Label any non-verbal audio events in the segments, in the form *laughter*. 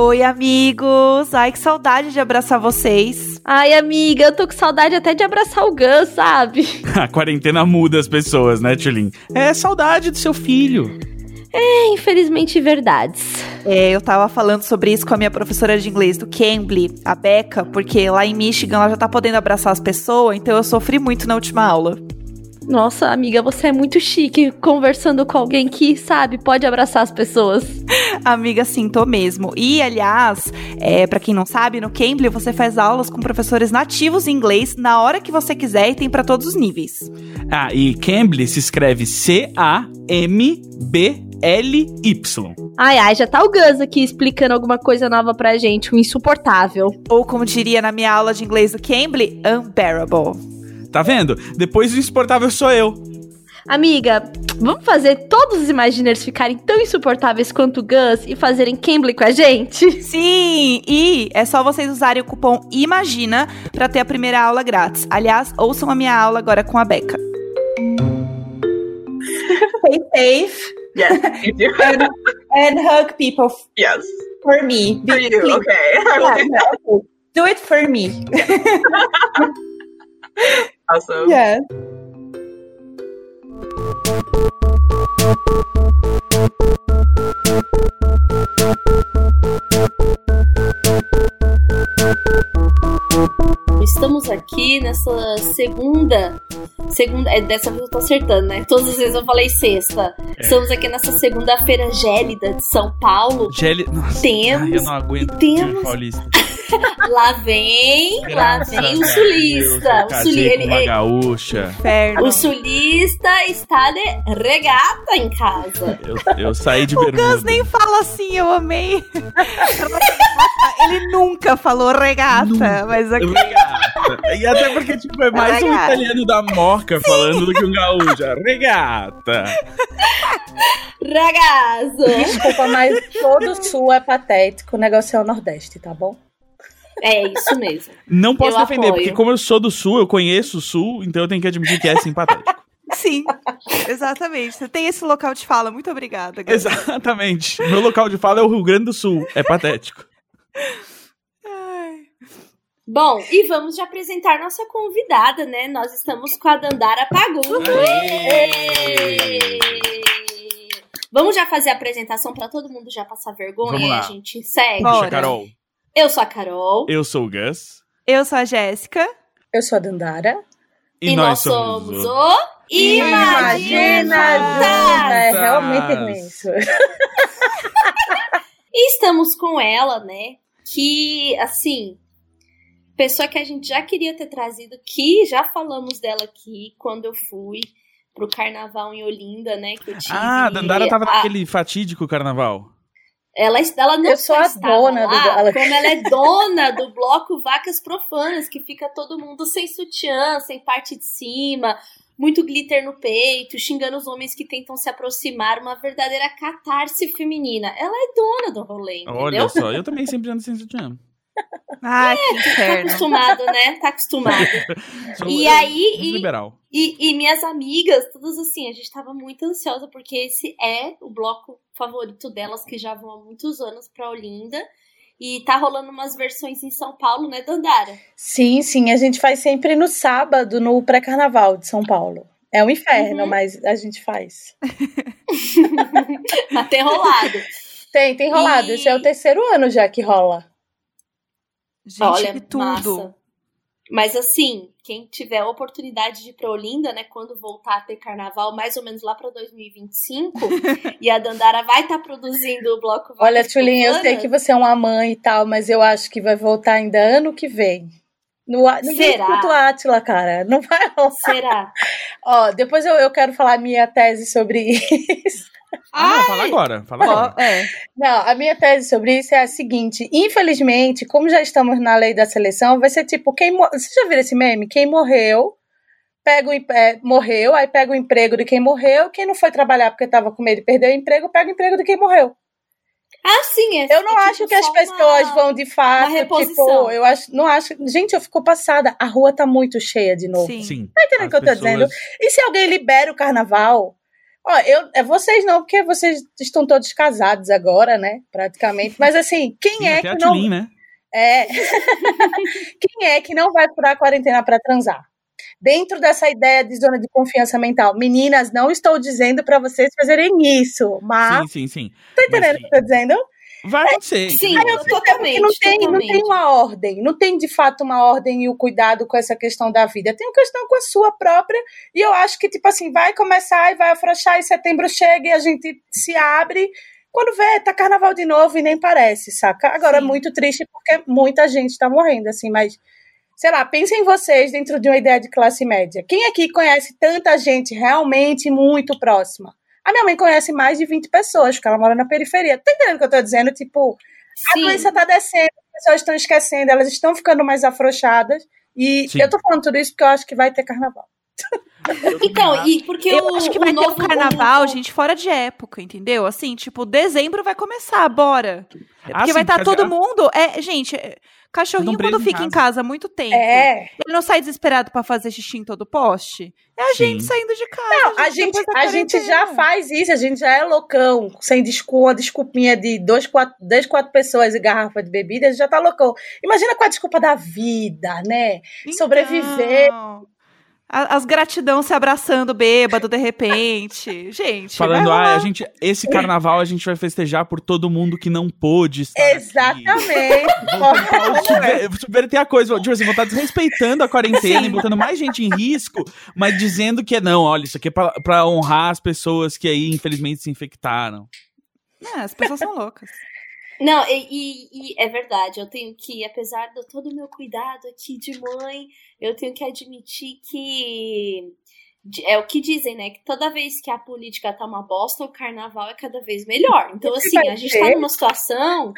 Oi, amigos! Ai, que saudade de abraçar vocês. Ai, amiga, eu tô com saudade até de abraçar o Gus, sabe? *laughs* A quarentena muda as pessoas, né, Tulin? É saudade do seu filho. É, infelizmente, verdades. É, eu tava falando sobre isso com a minha professora de inglês do Cambly, a Becca, porque lá em Michigan ela já tá podendo abraçar as pessoas, então eu sofri muito na última aula. Nossa, amiga, você é muito chique conversando com alguém que, sabe, pode abraçar as pessoas. Amiga, sim, tô mesmo. E, aliás, é, para quem não sabe, no Cambly você faz aulas com professores nativos em inglês na hora que você quiser e tem para todos os níveis. Ah, e Cambly se escreve C-A-M-B-L-Y. Ai, ai, já tá o Gus aqui explicando alguma coisa nova pra gente, um insuportável. Ou como diria na minha aula de inglês do Cambly, unbearable. Tá vendo? Depois o insuportável sou eu. Amiga, vamos fazer todos os Imaginers ficarem tão insuportáveis quanto o Gus e fazerem Cambly com a gente? Sim, e é só vocês usarem o cupom IMAGINA para ter a primeira aula grátis. Aliás, ouçam a minha aula agora com a Beca. Stay safe. Yes, you do. and, and hug people yes. for me. For you, Please. okay. Yeah. Do it for me. *laughs* awesome. Yes. Estamos aqui nessa segunda. Segunda. É, dessa vez eu tô acertando, né? Todas as vezes eu falei sexta. É. Estamos aqui nessa segunda-feira gélida de São Paulo. Nossa, Temos- ai, eu não aguento temos- paulista. *laughs* Lá vem, lá Graças vem o sulista. Deus, eu O, casei suli, com ele- uma ele- gaúcha. Inferno. o sulista está de regata em casa. Eu, eu saí de O bermuda. Gus nem fala assim, eu amei. *laughs* Ele nunca falou regata, mas aqui. Regata. E até porque, tipo, é mais um Regata. italiano da Moca falando do que um gaúcho. Regata. Ragazzo! Desculpa, mas todo o sul é patético. O negócio é o Nordeste, tá bom? É isso mesmo. Não posso Eu defender, apoio. porque como eu sou do Sul, eu conheço o Sul, então eu tenho que admitir que é simpatético. Sim, exatamente. Você tem esse local de fala. Muito obrigada, Gus. Exatamente. Meu local de fala é o Rio Grande do Sul. É patético. Ai. Bom, e vamos já apresentar nossa convidada, né? Nós estamos com a Dandara Pagu. Vamos já fazer a apresentação para todo mundo já passar vergonha e a gente segue. Bora. Puxa, Carol. Eu sou a Carol. Eu sou o Gus. Eu sou a Jéssica. Eu sou a Dandara. E, nós, somos, o... o Imagina É realmente isso. E estamos com ela, né? Que, assim, pessoa que a gente já queria ter trazido, que já falamos dela aqui quando eu fui pro carnaval em Olinda, né? Que eu tive. Ah, a Dandara tava a- naquele fatídico carnaval. Ela, ela não Eu sou só a dona do- lá, ela- como ela é *laughs* dona do bloco Vacas Profanas, que fica todo mundo sem sutiã, sem parte de cima, muito glitter no peito, xingando os homens que tentam se aproximar, uma verdadeira catarse feminina. Ela é dona do rolê, entendeu? Olha só, eu também sempre ando sem sutiã. Ai, que Tá inferno. acostumado, né? Tá acostumado. *laughs* E aí, e- Liberal. E, e minhas amigas, todas assim, a gente tava muito ansiosa, porque esse é o bloco favorito delas, que já vão há muitos anos pra Olinda. E tá rolando umas versões em São Paulo, né, Dandara? Sim, sim, a gente faz sempre no sábado, no pré-carnaval de São Paulo. É um inferno, Uhum. mas a gente faz. *laughs* Até rolado. Tem, tem rolado. E- Esse é o terceiro ano já que rola. Gente, Olha, que tudo. massa. Mas assim, quem tiver a oportunidade de ir pra Olinda, né, quando voltar a ter carnaval, mais ou menos lá pra 2025, *laughs* e a Dandara vai estar produzindo o bloco Olha, Tchulin, eu sei que você é uma mãe e tal, mas eu acho que vai voltar ainda ano que vem. No, ninguém Será? escuta o Átila, cara. Não vai rolar. Será? Ó, depois eu, eu quero falar minha tese sobre *laughs* isso. Ah, não, fala agora. Fala agora. É. Não, a minha tese sobre isso é a seguinte: infelizmente, como já estamos na lei da seleção, vai ser tipo quem mo- você já viu esse meme? Quem morreu pega o é, morreu, aí pega o emprego de quem morreu. Quem não foi trabalhar porque estava com medo de perder o emprego, pega o emprego de quem morreu. Ah, sim, é Eu não é acho tipo que as pessoas uma- vão de fato, reposição. tipo, eu acho, não acho. Gente, eu fico passada. A rua tá muito cheia de novo. Sim. Sim. Tá entendendo o que eu tô dizendo? pessoas- E se alguém libera o carnaval? Ó, eu, é vocês não, porque vocês estão todos casados agora, né? Praticamente. Mas assim, quem Sim, é que não. Tulin, né? É. *laughs* quem é que não vai furar a quarentena para transar? Dentro dessa ideia de zona de confiança mental. Meninas, não estou dizendo para vocês fazerem isso, mas. Sim, sim, sim. Tá entendendo o que eu tô dizendo? Vai acontecer. Sim, entendeu? eu totalmente. Porque não tem, não totalmente. tem uma ordem, não tem de fato uma ordem e o cuidado com essa questão da vida. Tem uma questão com a sua própria, e eu acho que, tipo assim, vai começar e vai afrouxar, e setembro chega e a gente se abre. Quando vê, tá carnaval de novo e nem parece, saca? Agora é Sim. muito triste porque muita gente tá morrendo, assim, mas. Sei lá, pensem vocês dentro de uma ideia de classe média. Quem aqui conhece tanta gente realmente muito próxima? A minha mãe conhece mais de 20 pessoas, porque ela mora na periferia. Tá entendendo o que eu tô dizendo? Tipo, a Sim. doença tá descendo, as pessoas estão esquecendo, elas estão ficando mais afrouxadas. E Sim. eu tô falando tudo isso porque eu acho que vai ter carnaval. *laughs* Então, e porque Eu o, acho que vai ter um carnaval, o- gente, fora de época, entendeu? Assim, tipo, dezembro vai começar, bora. Porque Ah, sim, vai estar porque todo já- mundo. É, gente, é, cachorrinho quando em fica em casa. casa há muito tempo. É. Ele não sai desesperado pra fazer xixi em todo poste. É a Sim. gente saindo de casa. Não, a gente, a gente já faz isso, a gente já é loucão, sem desculpa, desculpinha de dois, quatro, dez, quatro pessoas e garrafa de bebida, a gente já tá loucão. Imagina com a desculpa da vida, né? sobreviver. Então, a- As gratidão se abraçando bêbado de repente. *laughs* Gente. Falando, ah, a gente, esse carnaval a gente vai festejar por todo mundo que não pôde estar aqui. Exatamente. *laughs* Subver- subverter a coisa. Tipo assim, vão estar desrespeitando a quarentena e botando mais gente em risco, mas dizendo que é não, olha, isso aqui é pra, pra honrar as pessoas que aí, infelizmente, se infectaram. É, as pessoas são loucas. Não, e, e- e é verdade, eu tenho que, apesar de todo o meu cuidado aqui de mãe, eu tenho que admitir que é o que dizem, né? Que toda vez que a política tá uma bosta, o carnaval é cada vez melhor. Então, assim, a gente ser. tá numa situação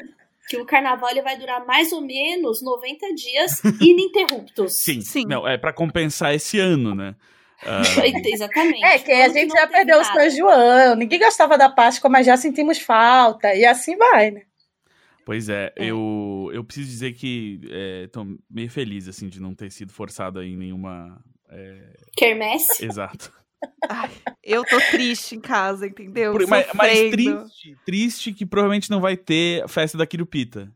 que o carnaval ele vai durar mais ou menos 90 dias *laughs* ininterruptos. Sim, Sim. Não, é pra compensar esse ano, né? Ah, *laughs* Exatamente. É, que a gente já perdeu o nada. São João, ninguém gostava da Páscoa, mas já sentimos falta, e assim vai, né? Pois é, É. Eu, eu preciso dizer que é, tô meio feliz, assim, de não ter sido forçado em nenhuma... é, Quermesse. Exato. Ai, eu tô triste em casa, entendeu? Por- mas, mas triste, triste que provavelmente não vai ter festa da Quirupita.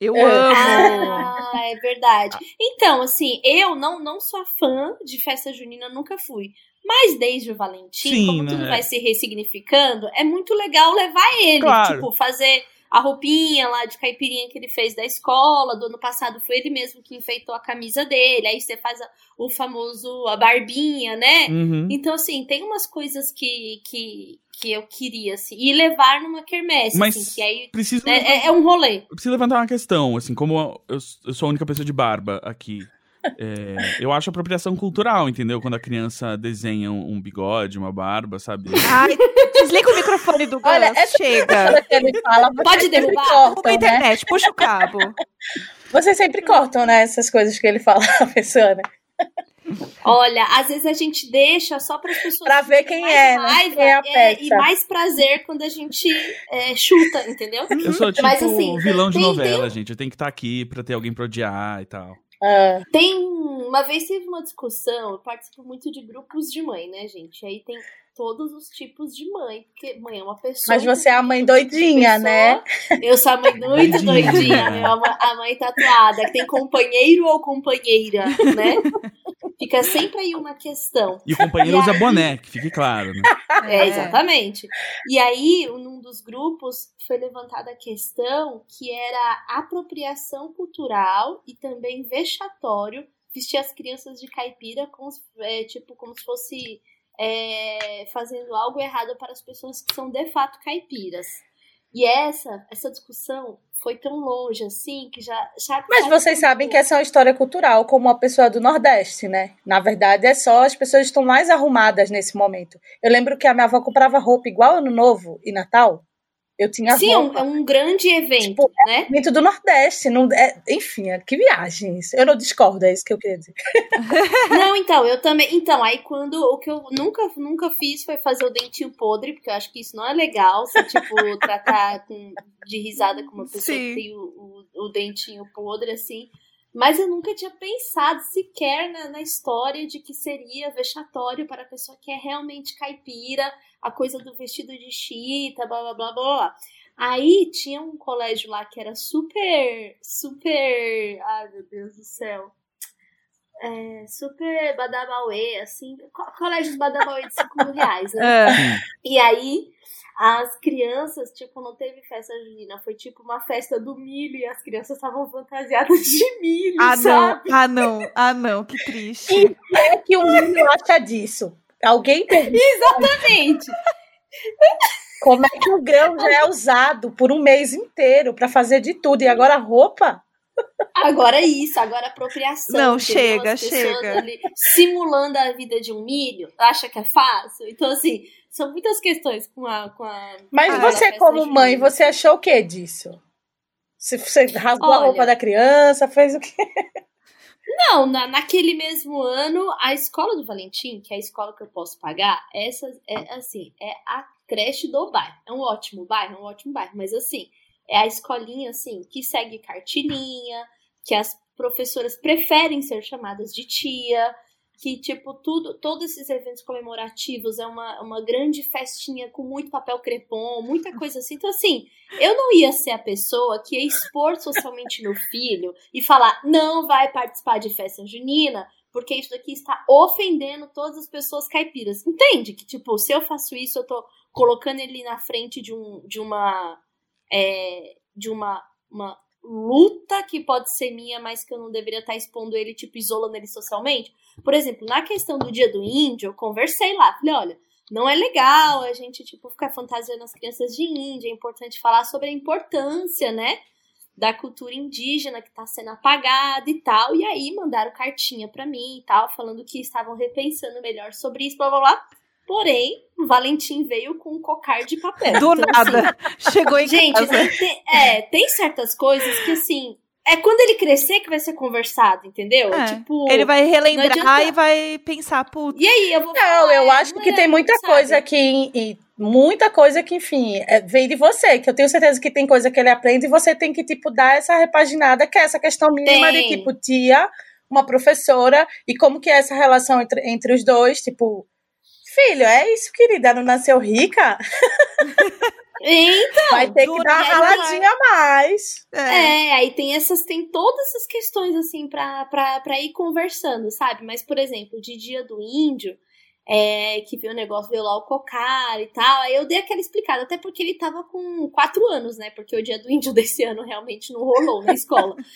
Eu É. amo. Ah, é verdade. Então, assim, eu não, não sou fã de festa junina, nunca fui. Mas desde o Valentim, Sim, como né? tudo vai se ressignificando, é muito legal levar ele. Claro. Tipo, fazer a roupinha lá de caipirinha que ele fez da escola. Do ano passado foi ele mesmo que enfeitou a camisa dele. Aí você faz a- o famoso, a barbinha, né? Uhum. Então, assim, tem umas coisas que, que, que eu queria, assim. E levar numa quermesse, Mas assim, que aí preciso, né, é, é um rolê. eu preciso levantar uma questão, assim, como eu, eu sou a única pessoa de barba aqui. *laughs* é, eu acho apropriação cultural, entendeu? Quando a criança desenha um, um bigode, uma barba, sabe? Ai, *laughs* desliga o microfone do Gus. Olha, essa Chega. Quando ele fala, Pode derrubar? A né? internet, puxa o cabo. Vocês sempre cortam, né? Essas coisas que ele fala, *laughs* a pessoa, né? Olha, às vezes a gente deixa só para as pessoas Pra ver quem é, né? raiva Quem é a é, e mais prazer quando a gente é, chuta, entendeu? Eu sou tipo Mas, assim, vilão de tem- novela, gente. Eu tenho que estar aqui pra ter alguém pra odiar e tal. Ah, Tem uma vez teve uma discussão, eu participo muito de grupos de mãe, né, gente? Aí tem todos os tipos de mãe, porque mãe é uma pessoa. mas você é a mãe doidinha, pessoa. né? Eu sou a mãe *laughs* muito Doidinha. doidinha, meu, a mãe- tatuada, que tem companheiro ou companheira, né? Fica sempre aí uma questão. E o companheiro E usa aí- boné, que fique claro, né? É, exatamente. E aí, num dos grupos, foi levantada a questão que era apropriação cultural e também vexatório vestir as crianças de caipira com, os- é, tipo, como se fosse é, fazendo algo errado para as pessoas que são de fato caipiras. E essa, essa discussão foi tão longe assim que já. já Mas vocês sabem que essa é uma história cultural, como uma pessoa do Nordeste, né? Na verdade, é só as pessoas estão mais arrumadas nesse momento. Eu lembro que a minha avó comprava roupa igual Ano Novo e Natal. Eu tinha Sim, é um, roupa. é um grande evento, Tipo, né? Muito do Nordeste. Não, é, enfim, é, que viagem isso. Eu não discordo, é isso que eu queria dizer. *laughs* Não, então, eu também. Então, aí quando. O que eu nunca, nunca fiz foi fazer o dentinho podre, porque eu acho que isso não é legal. Você, tipo, tratar com, de risada com uma pessoa Sim. que tem o, o, o dentinho podre, assim. Mas eu nunca tinha pensado sequer na, na história de que seria vexatório para a pessoa que é realmente caipira, a coisa do vestido de chita, blá blá blá blá. Aí tinha um colégio lá que era super, super. Ai meu Deus do céu. É, super badabauê, assim. Colégios badabauê de 5 mil reais, né? É. E aí as crianças, tipo, não teve festa junina, foi tipo uma festa do milho e as crianças estavam fantasiadas de milho, Ah, não. sabe? Ah, não. Ah, não. Que triste. E o que é que o mundo acha disso? Alguém teve Exatamente. como é que o grão já é usado por um mês inteiro pra fazer de tudo e agora a roupa? Agora é isso, agora apropriação. Não, chega, chega. ali simulando a vida de um milho, acha que é fácil. Então, assim, são muitas questões com a. Com a Mas a você, como mãe, você achou o que disso? Se você rasgou a Olha. roupa da criança, fez o quê? Não, na, naquele mesmo ano, a escola do Valentim, que é a escola que eu posso pagar, essa é assim, é a creche do bairro. É um ótimo bairro, é um ótimo bairro, mas assim, é a escolinha assim que segue cartilinha, que as professoras preferem ser chamadas de tia, que tipo tudo, todos esses eventos comemorativos é uma, uma grande festinha com muito papel crepom, muita coisa assim. Então assim, eu não ia ser a pessoa que ia expor socialmente meu filho e falar, não vai participar de festa junina, porque isso daqui está ofendendo todas as pessoas caipiras. Entende? Que, tipo, se eu faço isso, eu tô colocando ele na frente de, um, de uma. é, de uma, uma luta que pode ser minha, mas que eu não deveria estar expondo ele, tipo, isolando ele socialmente. Por exemplo, na questão do dia do índio, eu conversei lá, falei, olha, não é legal a gente, tipo, ficar fantasiando as crianças de índia, é importante falar sobre a importância, né, da cultura indígena que tá sendo apagada e tal, e aí mandaram cartinha pra mim e tal, falando que estavam repensando melhor sobre isso, blá blá blá. Porém, o Valentim veio com um cocar de papel. Do Então, assim, nada. Chegou em Gente, casa. tem, é, tem certas coisas que, assim, é quando ele crescer que vai ser conversado, entendeu? É, Tipo, Ele vai relembrar adianta- e vai pensar, putz, e aí, eu vou Não, falar, eu é, acho não que é, tem muita sabe? coisa que. E muita coisa que, enfim, é, vem de você, que eu tenho certeza que tem coisa que ele aprende e você tem que, tipo, dar essa repaginada, que é essa questão mínima de, Tem. tipo, tia, uma professora, e como que é essa relação entre, entre os dois, tipo. Filho, é isso, querida, não nasceu rica? Então, Vai ter que dar uma raladinha a mais. é. É, aí tem essas, tem todas essas questões assim pra, pra, pra ir conversando, sabe? Mas, por exemplo, de dia do índio, é, que viu o negócio, veio lá o cocar e tal, aí eu dei aquela explicada, até porque ele tava com quatro anos, né? Porque o dia do índio *laughs* desse ano realmente não rolou na escola. *laughs*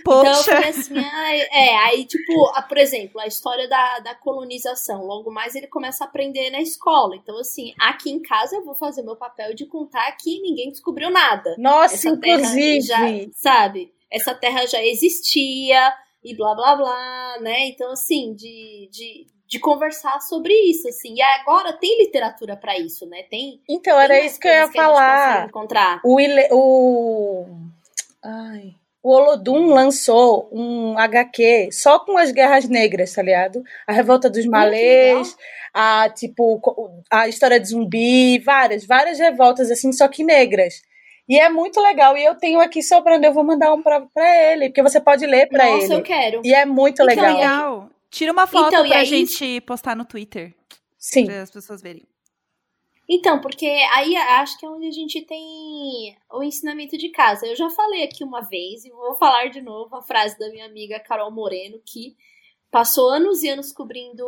Então eu Poxa. falei assim, ah, é, aí tipo, ah, por exemplo, a história da, da colonização, logo mais ele começa a aprender na escola. Então assim, aqui em casa eu vou fazer meu papel de contar que ninguém descobriu nada. Nossa, Essa inclusive. já, sabe? Essa terra já existia e blá blá blá, né? Então assim, de, de, de conversar sobre isso, assim. E agora tem literatura pra isso, né? Tem Então, tem era isso que eu ia gente consegue falar. encontrar. O, Ile- o, ai, o Olodum lançou um HQ só com as guerras negras, tá ligado? A revolta dos malês, a tipo a história de zumbi, várias, várias revoltas assim, só que negras. E é muito legal. E eu tenho aqui sobrando, eu vou mandar um pra, pra ele, porque você pode ler pra Nossa, eu ele. quero. E é muito Então, legal. Legal. Tira uma foto Então, pra aí- gente postar no Twitter, Sim. pra as pessoas verem. Então, porque aí acho que é onde a gente tem o ensinamento de casa. Eu já falei aqui uma vez e vou falar de novo a frase da minha amiga Carol Moreno, que passou anos e anos cobrindo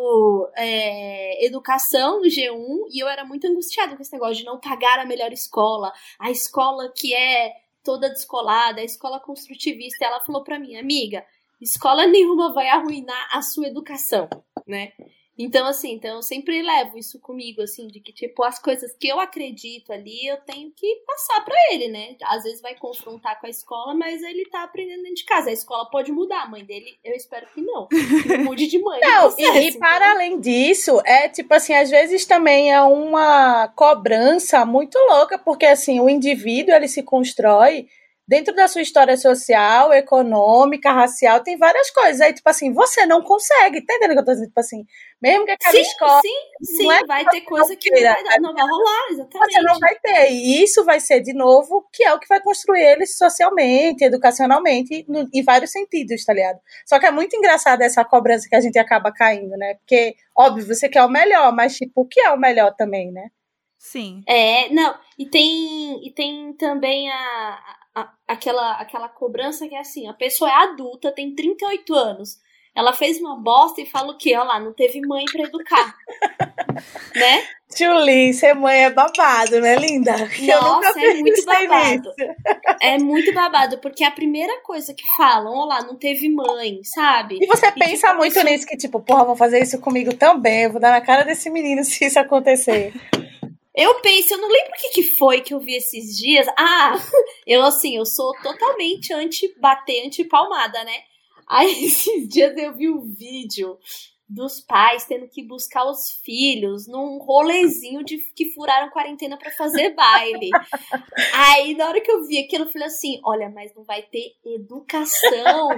é, educação no G1 e eu era muito angustiada com esse negócio de não pagar a melhor escola, a escola que é toda descolada, a escola construtivista. E ela falou pra mim, amiga, escola nenhuma vai arruinar a sua educação, né? Então, assim, então eu sempre levo isso comigo, assim, de que, tipo, as coisas que eu acredito ali, eu tenho que passar pra ele, né? Às vezes vai confrontar com a escola, mas ele tá aprendendo dentro de casa. A escola pode mudar, a mãe dele, eu espero que não. Que mude de mãe. *laughs* Não, processo, e, e para além disso, é tipo assim, às vezes também é uma cobrança muito louca, porque assim, o indivíduo ele se constrói dentro da sua história social, econômica, racial, tem várias coisas. Aí, tipo assim, você não consegue, tá entendendo o que eu tô dizendo? Tipo assim, Mesmo que aquela Sim, escola sim, sim. não é vai ter coisa que não vai, dar, não vai rolar, exatamente. você não vai ter. E isso vai ser, de novo, que é o que vai construir eles socialmente, educacionalmente, no- em vários sentidos, tá ligado? Só que é muito engraçado essa cobrança que a gente acaba caindo, né? Porque, óbvio, você quer o melhor, mas, tipo, o que é o melhor também, né? Sim. É, não, e tem, e tem também a, a- aquela, aquela cobrança que é assim, a pessoa é adulta, tem 38 anos, ela fez uma bosta e fala o quê? Olha lá, não teve mãe pra educar. *laughs* né? Tchuli, ser mãe é babado, né, linda? Nossa, é muito babado. nisso. É muito babado, porque é a primeira coisa que falam, olha lá, não teve mãe, sabe? E você E, pensa tipo, muito isso- nisso, que tipo, porra, vou fazer isso comigo também, eu vou dar na cara desse menino *laughs* se isso acontecer. Eu penso, eu não lembro o que, que foi que eu vi esses dias. Ah, *laughs* eu assim, eu sou totalmente anti-bater, anti-palmada, né? Aí *laughs* esses dias eu vi um vídeo dos pais tendo que buscar os filhos num rolezinho de que furaram quarentena pra fazer *laughs* baile. Aí na hora que eu vi aquilo, eu falei assim: olha, mas não vai ter educação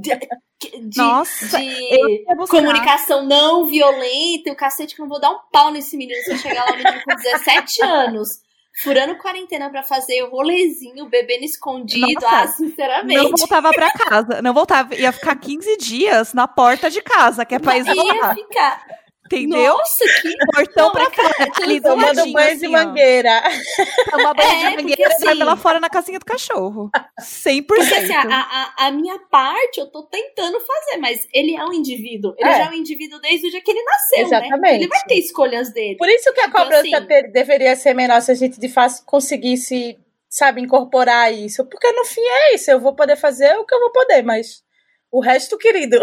de, de, Nossa, de comunicação não violenta, e o cacete que eu não vou dar um pau nesse menino se eu chegar lá, menino com 17 anos, furando quarentena pra fazer o rolezinho, bebendo escondido. Nossa, ah, Não sinceramente. voltava pra casa. Não voltava. Ia ficar 15 dias na porta de casa, que é pra Ia ficar. Entendeu? Nossa, que. Portão pra fora. Ali Tomando banho assim, de mangueira. Tomar banho É, de mangueira e vai assim- lá fora na casinha do cachorro. 100%. Porque assim, a, a, a minha parte eu tô tentando fazer, mas ele é um indivíduo. Ele É. já é um indivíduo desde o dia que ele nasceu, né? Exatamente. Ele vai ter escolhas dele. Por isso que a Então, cobrança assim- deveria ser menor se a gente de fato conseguisse, sabe, incorporar isso. Porque no fim é isso, eu vou poder fazer o que eu vou poder, mas o resto, querido.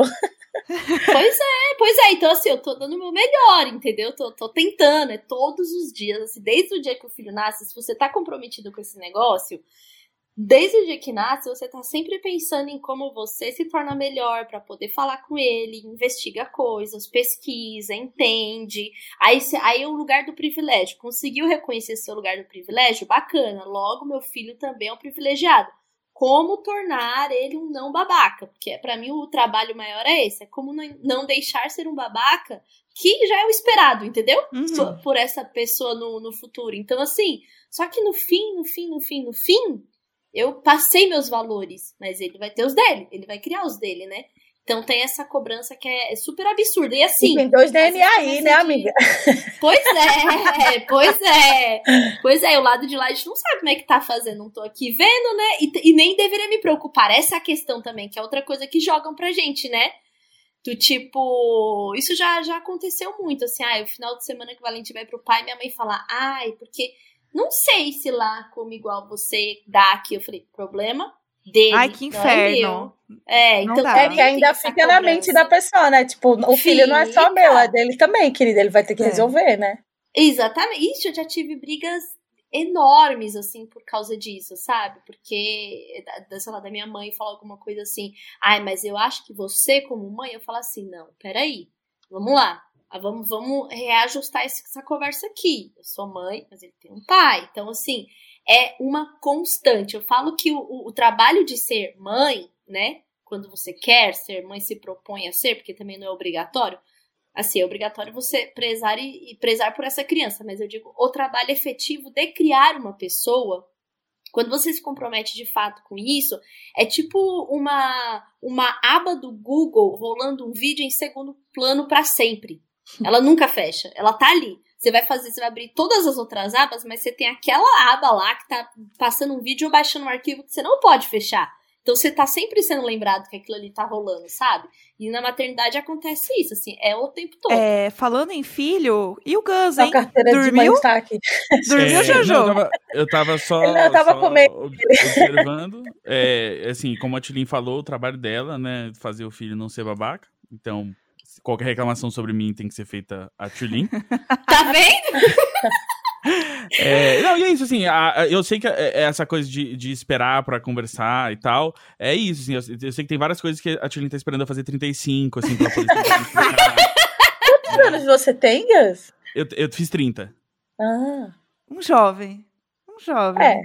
Pois é, pois é. Então, assim, eu tô dando o meu melhor, entendeu? Tô, tô tentando, é todos os dias. Assim, desde o dia que o filho nasce, se você tá comprometido com esse negócio, desde o dia que nasce, você tá sempre pensando em como você se torna melhor pra poder falar com ele, investiga coisas, pesquisa, entende. Aí, aí é o lugar do privilégio. Conseguiu reconhecer seu lugar do privilégio? Bacana. Logo, meu filho também é um privilegiado como tornar ele um não babaca, porque para mim o trabalho maior é esse, é como não- deixar ser um babaca, que já é o esperado, entendeu? Uhum. Por- Por essa pessoa no, no futuro. Então, assim, só que no fim, no fim, no fim, no fim, eu passei meus valores, mas ele vai ter os dele, ele vai criar os dele, né? Então tem essa cobrança que é super absurda. E assim, tem dois DNA aí, começa né, de- amiga? *laughs* Pois é, pois é. Pois é, o lado de lá a gente não sabe como é que tá fazendo. Não tô aqui vendo, né? E, e nem deveria me preocupar. Essa é a questão também, que é outra coisa que jogam pra gente, né? Do tipo, isso já, já aconteceu muito, assim, ah, o final de semana que o Valente vai pro pai, minha mãe fala, ai, porque não sei se lá como igual você dá aqui. Eu falei, problema dele. Ai, que não é inferno. É, Não então dá. É que ainda fica na mente da pessoa, né? Tipo, o filho não é só meu, é dele também, querido. Ele vai ter que É. resolver, né? Exatamente. Ixi, eu já tive brigas enormes, assim, por causa disso, sabe? Porque, sei lá, da minha mãe falar alguma coisa assim, ai, mas eu acho que você, como mãe, eu falo assim, não, peraí, vamos lá. Ah, Vamos, vamos reajustar essa conversa aqui. Eu sou mãe, mas ele tem um pai. Então, assim, é uma constante. Eu falo que o, o- trabalho de ser mãe, né? Quando você quer ser mãe, se propõe a ser, porque também não é obrigatório. Assim, é obrigatório você prezar e, e prezar por essa criança, mas eu digo o trabalho efetivo de criar uma pessoa. Quando você se compromete de fato com isso, é tipo uma uma aba do Google rolando um vídeo em segundo plano para sempre. Ela nunca fecha, ela tá ali. Você vai fazer, você vai abrir todas as outras abas, mas você tem aquela aba lá que tá passando um vídeo ou baixando um arquivo que você não pode fechar. Então você tá sempre sendo lembrado que aquilo ali tá rolando, sabe? E na maternidade acontece isso, assim, é o tempo todo. É, falando em filho, e o Gus, hein? carteira de Dormiu? mãe está aqui. Dormiu, É, Jojo? não, eu, tava, eu tava só, Eu tava só observando. É, assim, como a Tilin falou, o trabalho dela, né? Fazer o filho não ser babaca. Então, qualquer reclamação sobre mim tem que ser feita a Tilin. *laughs* Tá vendo? *laughs* É, não, e é isso, assim, a- a- eu sei que é- é essa coisa de, de esperar pra conversar e tal, é isso, assim, eu, eu sei que tem várias coisas que a Tilin tá esperando eu fazer 35, assim, pra poder. *laughs* Quantos anos você tem, Gus? eu, eu fiz 30. Ah, Um jovem. Um jovem. É.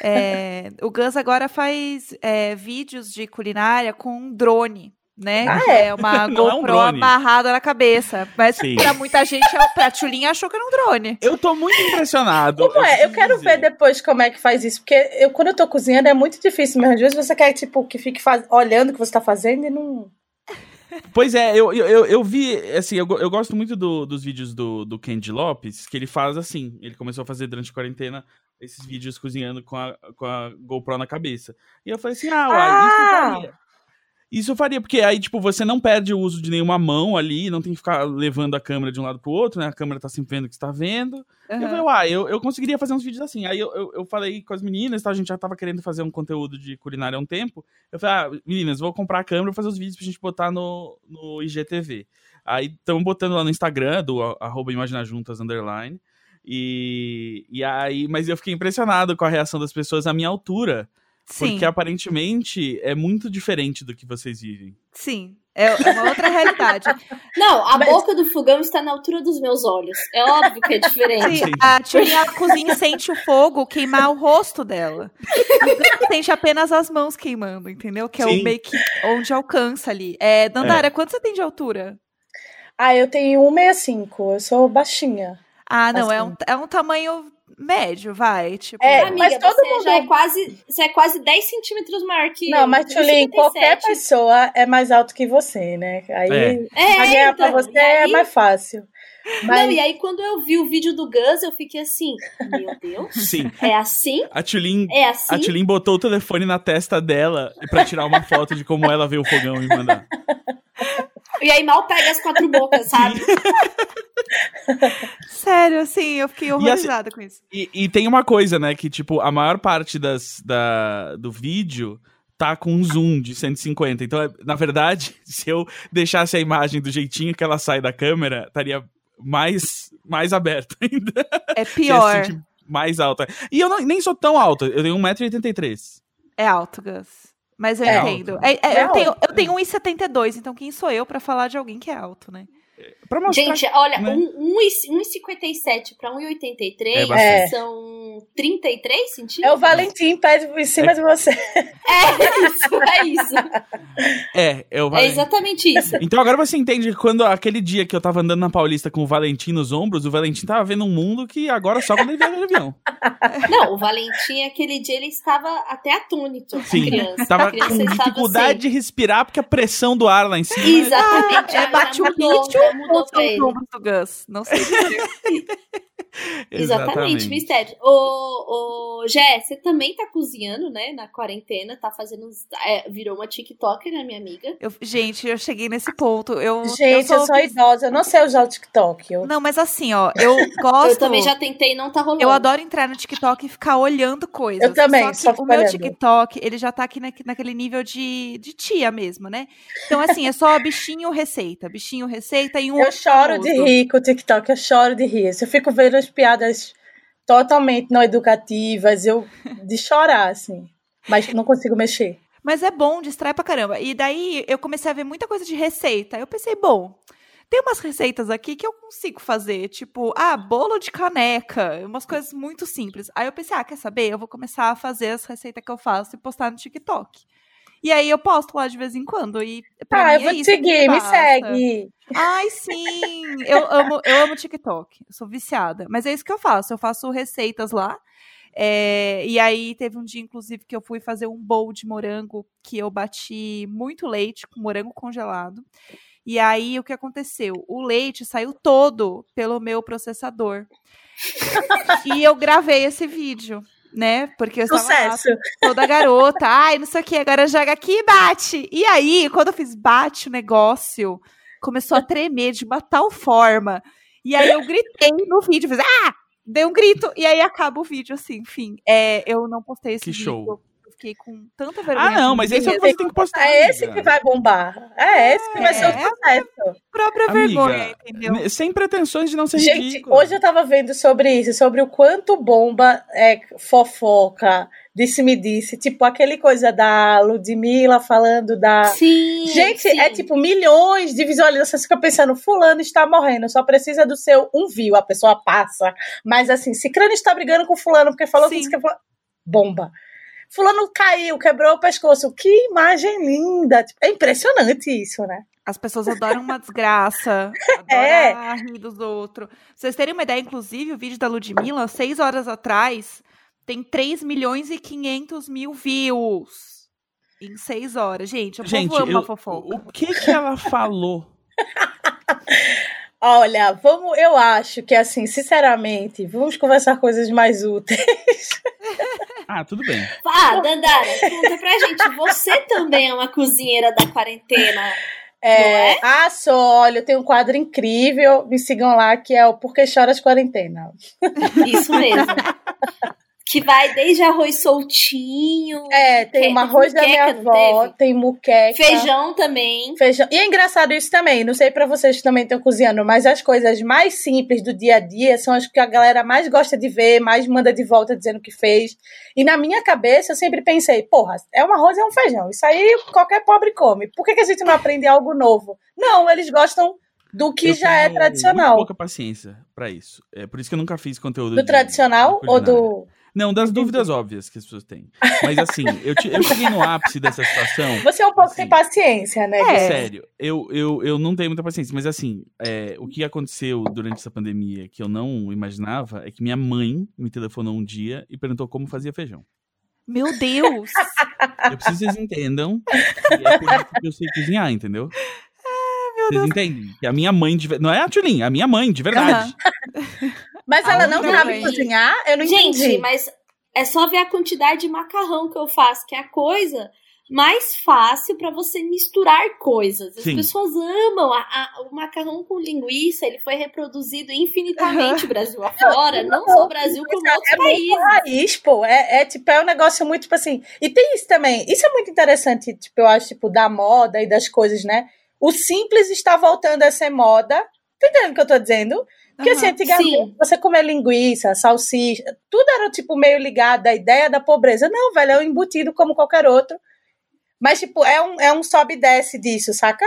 É, o Gus agora faz é, vídeos de culinária com um drone. Né? Ah, Que é uma *laughs* Não é um GoPro amarrada na cabeça. Mas Sim. pra muita gente, é- pra Tchulinha achou que era um drone. Eu tô muito impressionado. Como é? Eu quero dizer. ver depois como é que faz isso. Porque eu, quando eu tô cozinhando é muito difícil mesmo. Às vezes você quer, tipo, que fique faz... olhando o que você tá fazendo e não. *laughs* Pois é, eu, eu, eu, eu vi, assim, eu, eu gosto muito do- dos vídeos do, do Candy Lopes, que ele faz assim. Ele começou a fazer durante a quarentena esses vídeos cozinhando com a, com a GoPro na cabeça. E eu falei assim, ah, uai, isso eu Ah! faria. Isso eu faria, porque aí, tipo, você não perde o uso de nenhuma mão ali, não tem que ficar levando a câmera de um lado pro outro, né? A câmera tá sempre vendo o que você tá vendo. Eu falei, uai, eu, eu conseguiria fazer uns vídeos assim. Aí eu, eu, eu falei com as meninas, tá? a gente já tava querendo fazer um conteúdo de culinária há um tempo. Eu falei, ah, meninas, vou comprar a câmera e fazer os vídeos pra gente botar no, no IGTV. Aí estamos botando lá no Instagram, do arroba imaginajuntas, underline. E, e aí, mas eu fiquei impressionado com a reação das pessoas à minha altura. Sim, Porque aparentemente é muito diferente do que vocês vivem. sim. É, é uma outra realidade. *laughs* Não, a Mas- boca do fogão está na altura dos meus olhos. É óbvio que é diferente. Sim, a Tchulinha cozinha e sente o fogo queimar o rosto dela. Sente apenas as mãos queimando, entendeu? Que é Sim. o meio que onde alcança ali. É, Dandara, quanto você tem de altura? Ah, eu tenho 1,65. Eu sou baixinha. Ah, não, é um, é um tamanho médio, vai. Tipo, É, Amiga, mas todo você mundo- já é quase, você é quase 10 centímetros maior que Não, eu. mas, Tulin, qualquer 57. pessoa é mais alto que você, né? Aí, É. É, pra ganhar pra então, você e aí- é mais fácil. Mas, Não, e aí quando eu vi o vídeo do Gus, eu fiquei assim, meu Deus, Sim. é assim? A Tulin, É assim? a Tulin botou o telefone na testa dela pra tirar uma foto de como ela vê o fogão e mandar. *laughs* E aí mal pega as quatro bocas, sabe? *laughs* sério, assim, eu fiquei assim- horrorizada com isso. E, e tem uma coisa, né? Que, tipo, a maior parte das, da, do vídeo tá com um zoom de 150. Então, é- na verdade, *laughs* se eu deixasse a imagem do jeitinho que ela sai da câmera, estaria mais, mais aberto *laughs* ainda. É pior. mais alta. E eu não- nem sou tão alta. Eu tenho 1,83m. É alto, Gus. Mas eu É entendo. É- é, É eu, tenho, eu tenho 1,72, então quem sou eu pra falar de alguém que é alto, né? Pra mostrar. Gente, olha, né? um, um, e- 1,57 para 1,83 É são 33 é centímetros? o Valentim pede em cima de você. *laughs* É isso, é isso. É, eu É exatamente isso. Então agora você entende que quando aquele dia que eu tava andando na Paulista com o Valentim nos ombros, o Valentim tava vendo um mundo que agora só quando ele viaja de avião. *laughs* Não, o Valentim, aquele dia, ele estava até atônito. a Sim, criança. tava a criança com dificuldade assim. de respirar porque a pressão do ar lá em cima. Exatamente. É, já bate o já mudou são os ombros do Gus? Não sei dizer. *laughs* *laughs* Exatamente, mistério. Ô, ô, Jé, você também tá cozinhando, né? Na quarentena, tá fazendo uns. é, virou uma TikToker, né, minha amiga? Eu- gente, eu cheguei nesse ponto. Eu, Gente, eu sou sou idosa, eu não sei usar o TikTok. Eu... Não, mas assim, ó, eu *laughs* gosto. Eu também já tentei e não tá rolando. Eu adoro entrar no TikTok e ficar olhando coisas. Eu também, Só que só o meu olhando. TikTok, ele já tá aqui na- naquele nível de, de tia mesmo, né? Então, assim, é só bichinho receita, bichinho receita e um Eu outro choro de rir com o TikTok, eu choro de rir. Eu fico vendo as piadas totalmente não educativas, eu de chorar, assim. Mas não consigo mexer. Mas é bom, distrai pra caramba. E daí eu comecei a ver muita coisa de receita. Eu pensei, bom, tem umas receitas aqui que eu consigo fazer, tipo, ah, bolo de caneca, umas coisas muito simples. Aí eu pensei, ah, quer saber? Eu vou começar a fazer as receitas que eu faço e postar no TikTok. E aí eu posto lá de vez em quando. E ah, eu vou é te seguir, me segue. Ai, sim! Eu amo, eu amo TikTok. Eu sou viciada. Mas é isso que eu faço. Eu faço receitas lá. É, e aí teve um dia, inclusive, que eu fui fazer um bowl de morango que eu bati muito leite com morango congelado. E aí o que aconteceu? O leite saiu todo pelo meu processador. e eu gravei esse vídeo, né? Porque eu estava lá Sucesso. toda garota, *laughs* ai, não sei o que, agora joga aqui e bate. E aí, quando eu fiz bate o negócio, começou a tremer de uma tal forma. E aí eu gritei no vídeo, fiz, ah! Dei um grito, e aí acaba o vídeo assim, enfim. É, eu não postei esse Que vídeo. show. Fiquei com tanta vergonha. Ah, não, mas esse é o que você tem que postar. É esse amiga. que vai bombar. É esse que vai ser o É. sucesso. própria Amiga, vergonha, entendeu? Sem pretensões de não ser Gente, ridículo. hoje eu tava vendo sobre isso, sobre o quanto bomba é fofoca, disse-me-disse, tipo aquele coisa da Ludmilla falando da. Sim. Gente, sim. é tipo milhões de visualizações. Você fica pensando, fulano está morrendo, só precisa do seu um view, a pessoa passa. Mas assim, Cicrano está brigando com fulano porque falou Sim. que isso que é fulano. Bomba. Fulano caiu, quebrou o pescoço. Que imagem linda. Tipo, é impressionante isso, né? As pessoas adoram uma desgraça, *laughs* É. adoram rir dos outros. Pra vocês terem uma ideia, inclusive, o vídeo da Ludmilla, seis horas atrás, tem 3 milhões e 500 mil views. Em seis horas. Gente, o Gente, povo ama eu- fofoca. o que que ela falou? *laughs* Olha, vamos, eu acho que assim, sinceramente, vamos conversar coisas mais úteis. *laughs* Ah, tudo bem. Ah, Dandara, conta pra gente. Você também é uma cozinheira da quarentena. É, Não Ah, sou, olha, eu tenho um quadro incrível, me sigam lá, que é o Por que Choras Quarentena. Isso mesmo. *laughs* Que vai desde arroz soltinho, É, tem uma arroz da minha avó, teve? tem muqueca. feijão também. Feijão. E é engraçado isso também. Não sei pra vocês que também estão cozinhando, mas as coisas mais simples do dia a dia são as que a galera mais gosta de ver, mais manda de volta dizendo que fez. E na minha cabeça eu sempre pensei, porra, é um arroz e é um feijão. Isso aí qualquer pobre come. Por que, que a gente não aprende algo novo? Não, eles gostam do que Eu já é tradicional. Muito pouca paciência pra isso. É por isso que eu nunca fiz conteúdo Do de- tradicional de ou do. Não, das dúvidas óbvias que as pessoas têm. Mas assim, eu, te- eu cheguei no ápice dessa situação. *laughs* Você é um pouco Assim, sem paciência, né? É. Sério, eu, eu, eu não tenho muita paciência, mas assim, é, o que aconteceu durante essa pandemia que eu não imaginava é que minha mãe me telefonou um dia e perguntou como fazia feijão. Meu Deus! Eu preciso que vocês entendam que é por isso que eu sei cozinhar, entendeu? Vocês entendem? Que a minha mãe, de, não é a Tulin, a minha mãe, de verdade. Mas ela não sabe cozinhar? Eu não Gente, entendi. mas é só ver a quantidade de macarrão que eu faço, que é a coisa mais fácil pra você misturar coisas. As Sim. pessoas amam a- a- o macarrão com linguiça, ele foi reproduzido infinitamente Brasil afora, não só o Brasil, como outros é países. muito raiz, pô. É, é, tipo, é um negócio muito, tipo assim. E tem isso também. Isso é muito interessante, tipo, eu acho, tipo, da moda e das coisas, né? O simples está voltando a ser moda. Tá entendendo o que eu tô dizendo? Porque assim, antigamente, Sim. você comer linguiça, salsicha, tudo era, tipo, meio ligado à ideia da pobreza. Não, velho, é um embutido como qualquer outro. Mas, tipo, é um, é um sobe e desce disso, saca?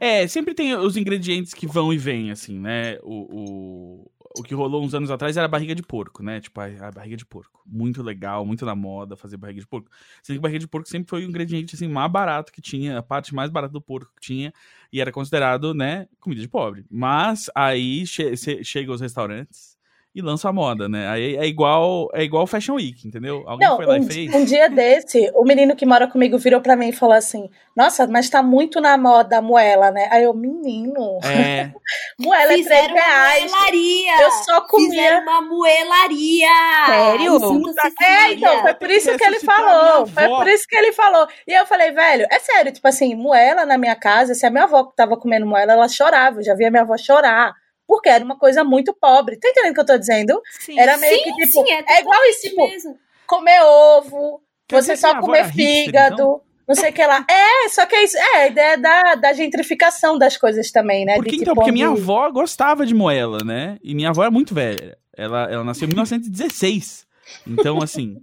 É, sempre tem os ingredientes que vão e vêm, assim, né? O, o, o que rolou uns anos atrás era a barriga de porco, né? Tipo, a, a barriga de porco. Muito legal, muito na moda fazer barriga de porco. Sendo que barriga de porco sempre foi o ingrediente, assim, mais barato que tinha, a parte mais barata do porco que tinha, e era considerado, né, comida de pobre. Mas aí che che- chegam os restaurantes e lançam a moda, né? Aí é igual, é igual Fashion Week, entendeu? Alguém Não, foi lá um, e fez. um dia desse, o menino que mora comigo virou pra mim e falou assim: Nossa, mas tá muito na moda a moela, né? Aí eu, menino, É, *laughs* moela é três Fizeram uma reais. moelaria! Eu só comia. Fizeram uma moelaria! Sério? É, então, foi por isso que ele falou. Foi por isso que ele falou. E eu falei, velho, é sério, tipo assim, moela na minha casa, se a minha avó que tava comendo moela, ela chorava. Eu já via minha avó chorar. Porque era uma coisa muito pobre. Tá entendendo o que eu tô dizendo? Sim. Era meio Sim, que tipo. sim, é, é igual isso, tipo, mesmo. comer ovo, Quer você só avó comer era hipster, fígado, então? não sei o que lá. É, só que é isso. É, a ideia da, da gentrificação das coisas também, né? Porque, De, então, tipo, porque minha avó gostava de moela, né? E minha avó é muito velha. Ela, ela nasceu em 1916. Então, assim,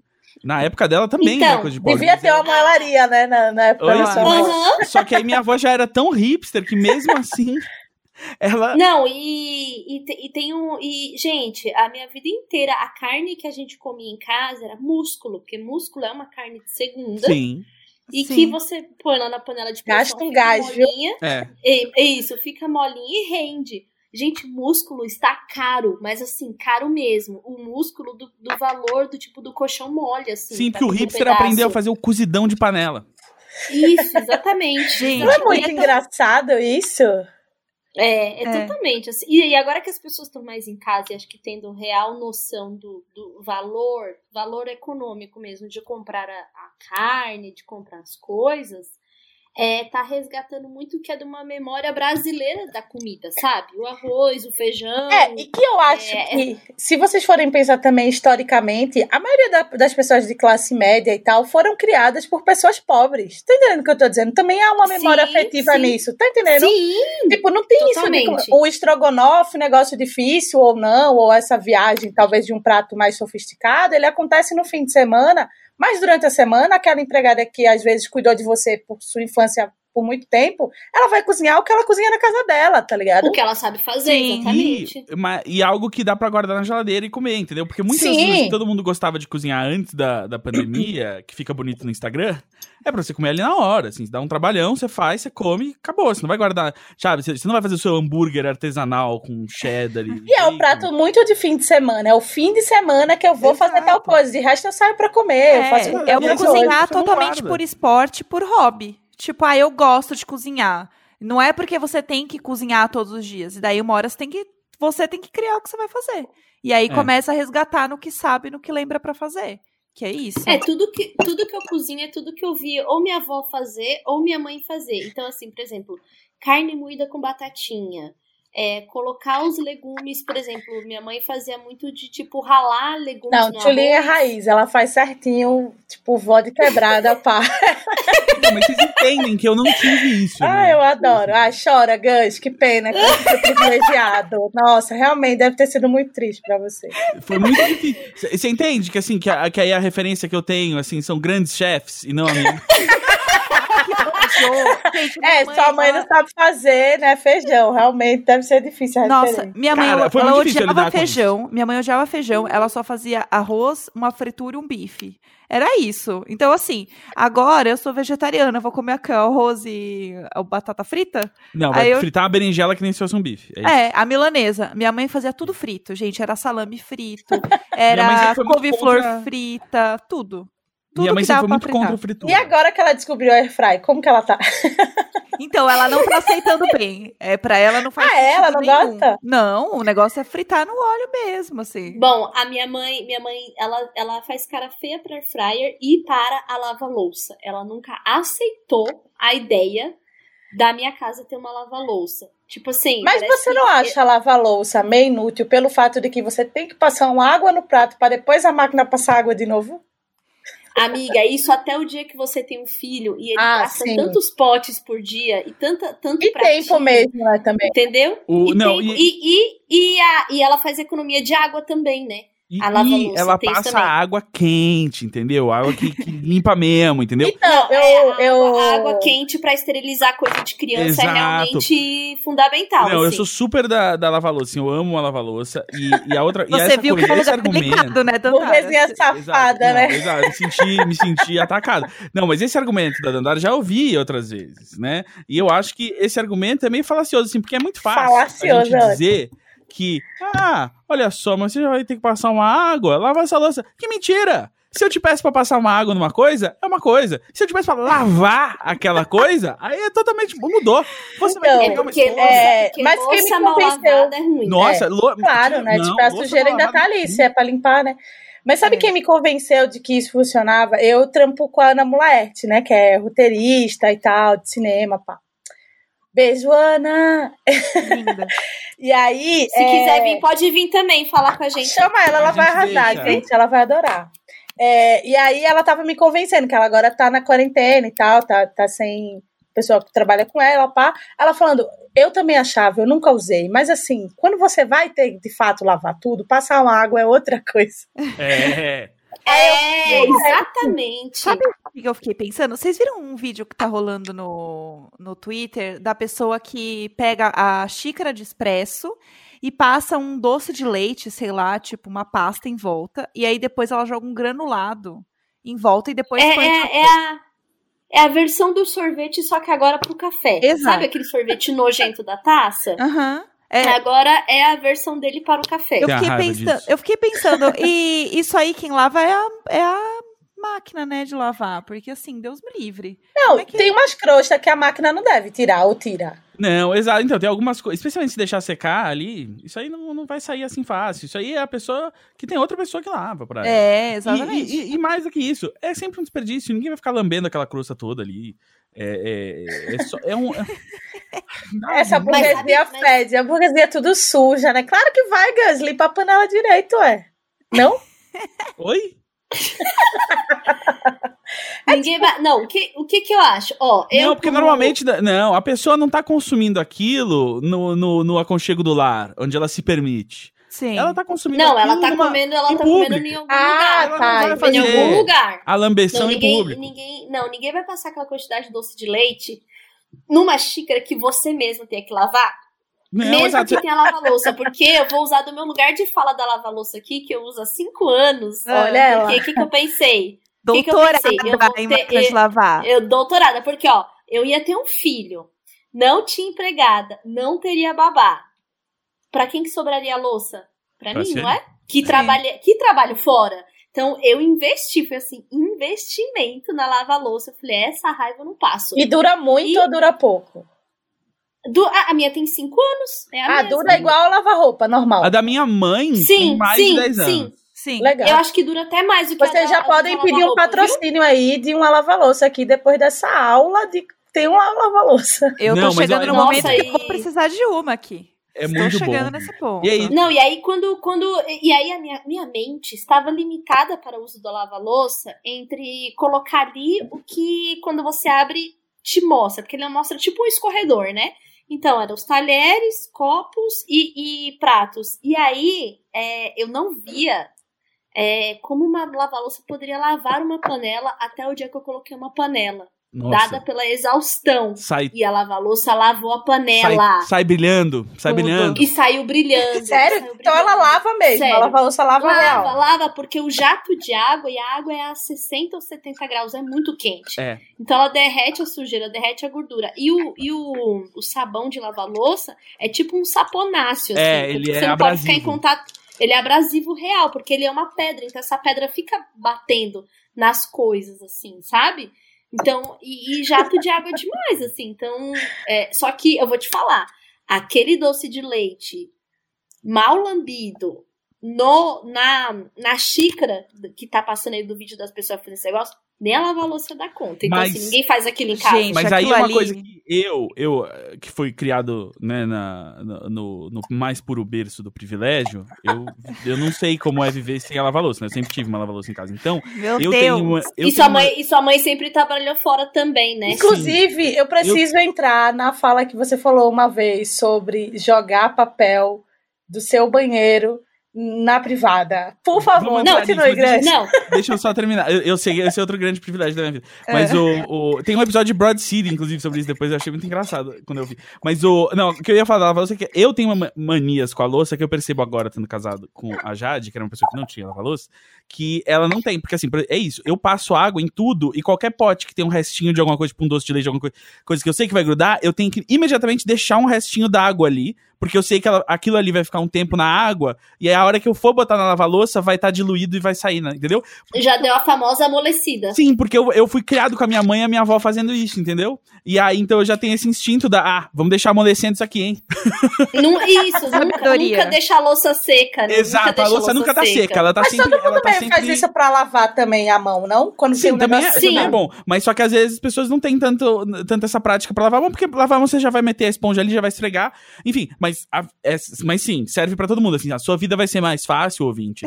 na época dela também Então, era coisa de pobre. Devia ter uma ela- moelaria, né? Na, na época Oi, da sua mas-. Só que aí minha avó já era tão hipster que mesmo *laughs* assim ela. Não, e, e, e tem um. E, gente, a minha vida inteira, a carne que a gente comia em casa era músculo, porque músculo é uma carne de segunda. Sim. E Sim. que você põe lá na panela de pressão. Gasta um fica gás, molinha. É. É, é isso, fica molinha e rende. Gente, músculo está caro, mas assim, caro mesmo. O músculo do, do valor do tipo do colchão mole, assim. Sim, pra porque o um hipster pedaço. aprendeu a fazer o cozidão de panela. Isso, exatamente. Gente, Não é e muito tão- engraçado isso? É, é, É. totalmente. Assim. E, e agora que as pessoas estão mais em casa e acho que tendo real noção do, do valor, valor econômico mesmo, de comprar a, a carne, de comprar as coisas, é, tá resgatando muito o que é de uma memória brasileira da comida, sabe? O arroz, o feijão. É, e que eu acho É. que, se vocês forem pensar também historicamente, a maioria da- das pessoas de classe média e tal foram criadas por pessoas pobres. Tá entendendo o que eu tô dizendo? Também há uma memória Sim, afetiva sim. nisso, tá entendendo? Sim, Tipo, não tem isso Totalmente. de o estrogonofe, negócio difícil ou não, ou essa viagem talvez de um prato mais sofisticado, ele acontece no fim de semana, mas durante a semana, aquela empregada que às vezes cuidou de você por sua infância por muito tempo, ela vai cozinhar o que ela cozinha na casa dela, tá ligado? O que ela sabe fazer, Sim. exatamente. E, e algo que dá pra guardar na geladeira e comer, entendeu? Porque muitas Sim. coisas que todo mundo gostava de cozinhar antes da, da pandemia, *coughs* que fica bonito no Instagram, é pra você comer ali na hora, assim, dá um trabalhão, você faz, você come e acabou. Você não vai guardar, sabe? Você você não vai fazer o seu hambúrguer artesanal com cheddar e... *laughs* E é um prato muito de fim de semana. É o fim de semana que eu vou fazer Exato. tal coisa. De resto, eu saio pra comer. eu faço É, qualquer eu vou coisa. cozinhar Você totalmente por esporte, por hobby. Tipo, ah, eu gosto de cozinhar. Não é porque você tem que cozinhar todos os dias. E daí uma hora você tem que, você tem que criar o que você vai fazer. E aí É. começa a resgatar no que sabe, no que lembra pra fazer. Que é isso. É, tudo que, tudo que eu cozinho é tudo que eu vi ou minha avó fazer ou minha mãe fazer. Então, assim, por exemplo, carne moída com batatinha. É, colocar os legumes, por exemplo, minha mãe fazia muito de, tipo, ralar legumes Não, no Tchulinha é raiz. Ela faz certinho, tipo, vó de quebrada, *laughs* pá. Não, mas vocês entendem que eu não tive isso, Ah, né? eu adoro. Ah, chora, Gus, que pena que você foi privilegiado. Nossa, realmente deve ter sido muito triste pra você. Foi muito difícil. Você entende que, assim, que, a- que aí a referência que eu tenho, assim, são grandes chefs e não a minha. Gente, É, minha sua mãe ela- não sabe fazer, né, feijão. Realmente deve ser difícil a Nossa, referência. minha mãe Cara, ela, odiava feijão. Minha mãe odiava feijão. Ela só fazia arroz, uma fritura e um bife. Era isso. Então, assim, agora eu sou vegetariana, vou comer aqui, arroz e a batata frita. Não, vai Aí eu- fritar a berinjela que nem se fosse um bife. É. É, a milanesa. Minha mãe fazia tudo frito, gente. Era salame frito, *laughs* mãe era couve-flor contra- frita, tudo. Tudo Minha mãe que sempre foi muito fritar. contra o fritura. E agora que ela descobriu o airfry, como que ela tá? *laughs* Então, ela não tá aceitando bem. É, pra ela não faz Ah, é? Ela não nenhum. gosta? Não, o negócio é fritar no óleo mesmo, assim. Bom, a minha mãe, minha mãe, ela, ela faz cara feia para air fryer e para a lava-louça. Ela nunca aceitou a ideia da minha casa ter uma lava-louça. Tipo assim. Mas você que- não acha a lava-louça meio inútil pelo fato de que você tem que passar uma água no prato para depois a máquina passar água de novo? Amiga, isso até o dia que você tem um filho e ele Ah, gasta sim. tantos potes por dia e tanta, tanto E pratinho, tempo mesmo, né, também. Entendeu? O- e, não, tempo. e- E, e, e, a, e ela faz economia de água também, né? E, A e ela passa também. água quente, entendeu? Água que, que *laughs* limpa mesmo, entendeu? Então, É, eu, a, eu... água, a quente pra esterilizar coisa de criança Exato. é realmente fundamental. Não, eu assim. sou super da, da lava-louça, assim, eu amo a lava-louça. E, e a outra. e Você essa viu coisa, que é esse lugar argumento. delicado, né, Dandara? Exato, safada, não, né? Exato, me senti, me senti atacado. Não, mas esse argumento da Dandara já ouvi outras vezes, né? E eu acho que esse argumento é meio falacioso, assim, porque é muito fácil a Falacioso, gente é dizer que, ah, olha só, mas você já vai ter que passar uma água, lava essa louça. Que mentira! Se eu te peço pra passar uma água numa coisa, é uma coisa. Se eu te peço pra lavar aquela coisa, *laughs* aí é totalmente. mudou. Você vai Então, ter É porque, é, porque mas quem me convenceu- é ruim. Nossa, lo- Claro, né? não, tipo, a sujeira ainda tá ali, se é pra limpar, né? Mas sabe É. quem me convenceu de que isso funcionava? Eu trampo com a Ana Mulaerte, né? Que é roteirista e tal, de cinema, pá. Beijo, Ana! Linda. *laughs* E aí. Se é, quiser vir, pode vir também falar com a gente. Chama ela, ela A vai gente arrasar, deixa. gente. Ela vai adorar. É, e aí ela tava me convencendo que ela agora tá na quarentena e tal, tá, tá sem pessoa que trabalha com ela, pá. Ela falando, eu também achava, eu nunca usei, mas assim, quando você vai ter de fato lavar tudo, passar uma água é outra *laughs* coisa. É. É, exatamente. Sabe o que eu fiquei pensando? Vocês viram um vídeo que tá rolando no, no Twitter da pessoa que pega a xícara de espresso e passa um doce de leite, sei lá, tipo uma pasta em volta, e aí depois ela joga um granulado em volta e depois É, põe é, é a, é a versão do sorvete, só que agora pro café. Exato. Sabe aquele sorvete nojento da taça? Aham. É, Agora é a versão dele para o café. eu fiquei, pensando, disso. eu fiquei pensando, e isso aí quem lava é a, é a máquina, né, de lavar, porque assim, Deus me livre. Não, é que- tem umas crostas que a máquina não deve tirar ou tira. Não, exato. Então, tem algumas coisas, especialmente se deixar secar ali, isso aí não, não vai sair assim fácil. Isso aí é a pessoa que tem outra pessoa que lava pra ela. É, exatamente. E, e- e mais do que isso, é sempre um desperdício. Ninguém vai ficar lambendo aquela crosta toda ali. É, é, é, só, é um. é- *laughs* Não, Essa burguesia mas- fede, a burguesia é tudo suja, né? Claro que vai, Gus, limpa a panela direito, é. Não? Oi? *laughs* Ninguém vai. Não, o que, o que que eu acho? Ó, eu. não, porque como- normalmente. Não, a pessoa não tá consumindo aquilo no, no, no aconchego do lar, onde ela se permite. Sim. Ela tá consumindo Não, ela aquilo tá numa- comendo, ela em tá comendo público. em algum Ah, lugar. Ela não tá, Em algum lugar. a lambeção Não em ninguém, público. ninguém, não, ninguém vai passar aquela quantidade de doce de leite numa xícara que você mesmo tem que lavar? Não, mesmo exato. que tenha lava-louça, porque eu vou usar do meu lugar de fala da lava-louça aqui, que eu uso há cinco anos. Olha ela. Porque o que, que eu pensei? Que que eu Doutorada pensei? Eu vou em ter- máquina de lavar. Eu, doutorada, porque, ó, eu ia ter um filho, não tinha empregada, não teria babá. Pra quem que sobraria a louça? Pra, Pra mim, você. não é? Que, trabalha, que trabalho fora. Então, eu investi, foi assim, investimento na lava-louça. Eu falei, essa raiva eu não passo. E dura muito E- ou dura pouco? Du- a, a minha tem cinco anos. É a Ah, mesma. dura igual lava-roupa, normal. A da minha mãe Sim, tem mais sim, de 10 sim. anos. Sim. Legal. Eu acho que dura até mais do que a Vocês já a podem pedir um lava-roupa, viu? patrocínio aí de uma lava-louça aqui depois dessa aula de ter uma lava-louça. Eu Não, tô chegando no Nossa, momento que eu vou precisar de uma aqui. É Estou muito chegando bom. nesse ponto. E aí? Não, e aí quando, quando e aí a minha, minha mente estava limitada para o uso do lava-louça entre colocar ali o que quando você abre te mostra, porque ele mostra tipo um escorredor, né? Então, eram os talheres, copos e, e pratos. E aí, é, eu não via é, como uma lava-louça poderia lavar uma panela até o dia que eu coloquei uma panela, dada Nossa. pela exaustão. Sai, E a lava-louça lavou a sai, panela. sai brilhando, sai Tudo. brilhando. E saiu brilhando. *laughs* Sério? saiu Então ela brilhando. lava mesmo. Sério. A lava-louça lava, Lava, real. lava, porque o jato de água e a água é a 60 ou 70 graus, é muito quente. É. Então ela derrete a sujeira, derrete a gordura. E o, e o, o sabão de lavar louça é tipo um saponáceo, assim. É, ele é você não pode ficar em abrasivo. contato. Ele é abrasivo real, porque ele é uma pedra, então essa pedra fica batendo nas coisas, assim, sabe? Então, e, e jato de água é demais, assim. Então, é, só que eu vou te falar, aquele doce de leite mal lambido no, na, na xícara que tá passando aí do vídeo das pessoas fazendo esse negócio, nem a lava-louça dá conta. Então, Mas- assim, ninguém faz aquilo em casa. Gente, Mas aí é uma ali- coisa que eu, eu que fui criado né, na, no, no- mais puro berço do privilégio, eu, eu não sei como é viver sem a lava-louça, né? Eu sempre tive uma lava-louça em casa. Então, Meu eu Deus. tenho uma. Eu e, sua tenho uma- mãe, e sua mãe sempre trabalhou fora também, né? Inclusive, eu preciso entrar na fala que você falou uma vez sobre jogar papel do seu banheiro na privada. Por favor, entrar continue, Grace. Não, Deixa eu só terminar. Eu, eu sei, esse é outro grande privilégio da minha vida. É. Mas o, o- Tem um episódio de Broad City, inclusive, sobre isso depois. Eu achei muito engraçado quando eu vi. Mas o. Não, o que eu ia falar da lava-louça é que eu tenho uma manias com a louça que eu percebo agora, tendo casado com a Jade, que era uma pessoa que não tinha lava-louça, que ela não tem. Porque assim, por- é isso. Eu passo água em tudo e qualquer pote que tem um restinho de alguma coisa, tipo um doce de leite, alguma coisa, coisa que eu sei que vai grudar, eu tenho que imediatamente deixar um restinho d'água ali. Porque eu sei que ela- aquilo ali vai ficar um tempo na água, e aí a hora que eu for botar na lava-louça, vai estar diluído e vai sair, né? entendeu? já deu a famosa amolecida. Sim, porque eu, eu fui criado com a minha mãe e a minha avó fazendo isso, entendeu? E aí, então eu já tenho esse instinto da, ah, vamos deixar amolecendo isso aqui, hein? *laughs* Não, isso, *laughs* nunca, nunca deixa a louça seca. né? Exato, nunca a louça nunca tá seca, ela tá Mas sempre... todo mundo ela tá também sempre... faz isso pra lavar também a mão, não? Quando tem Sim, um também, é, negócio Sim. também é bom. Mas só que às vezes as pessoas não têm tanto, tanto essa prática pra lavar a mão, porque lavar a mão você já vai meter a esponja ali, já vai esfregar. Enfim, mas, a- é- mas sim, serve pra todo mundo. Assim, a sua vida vai ser mais fácil, ouvinte.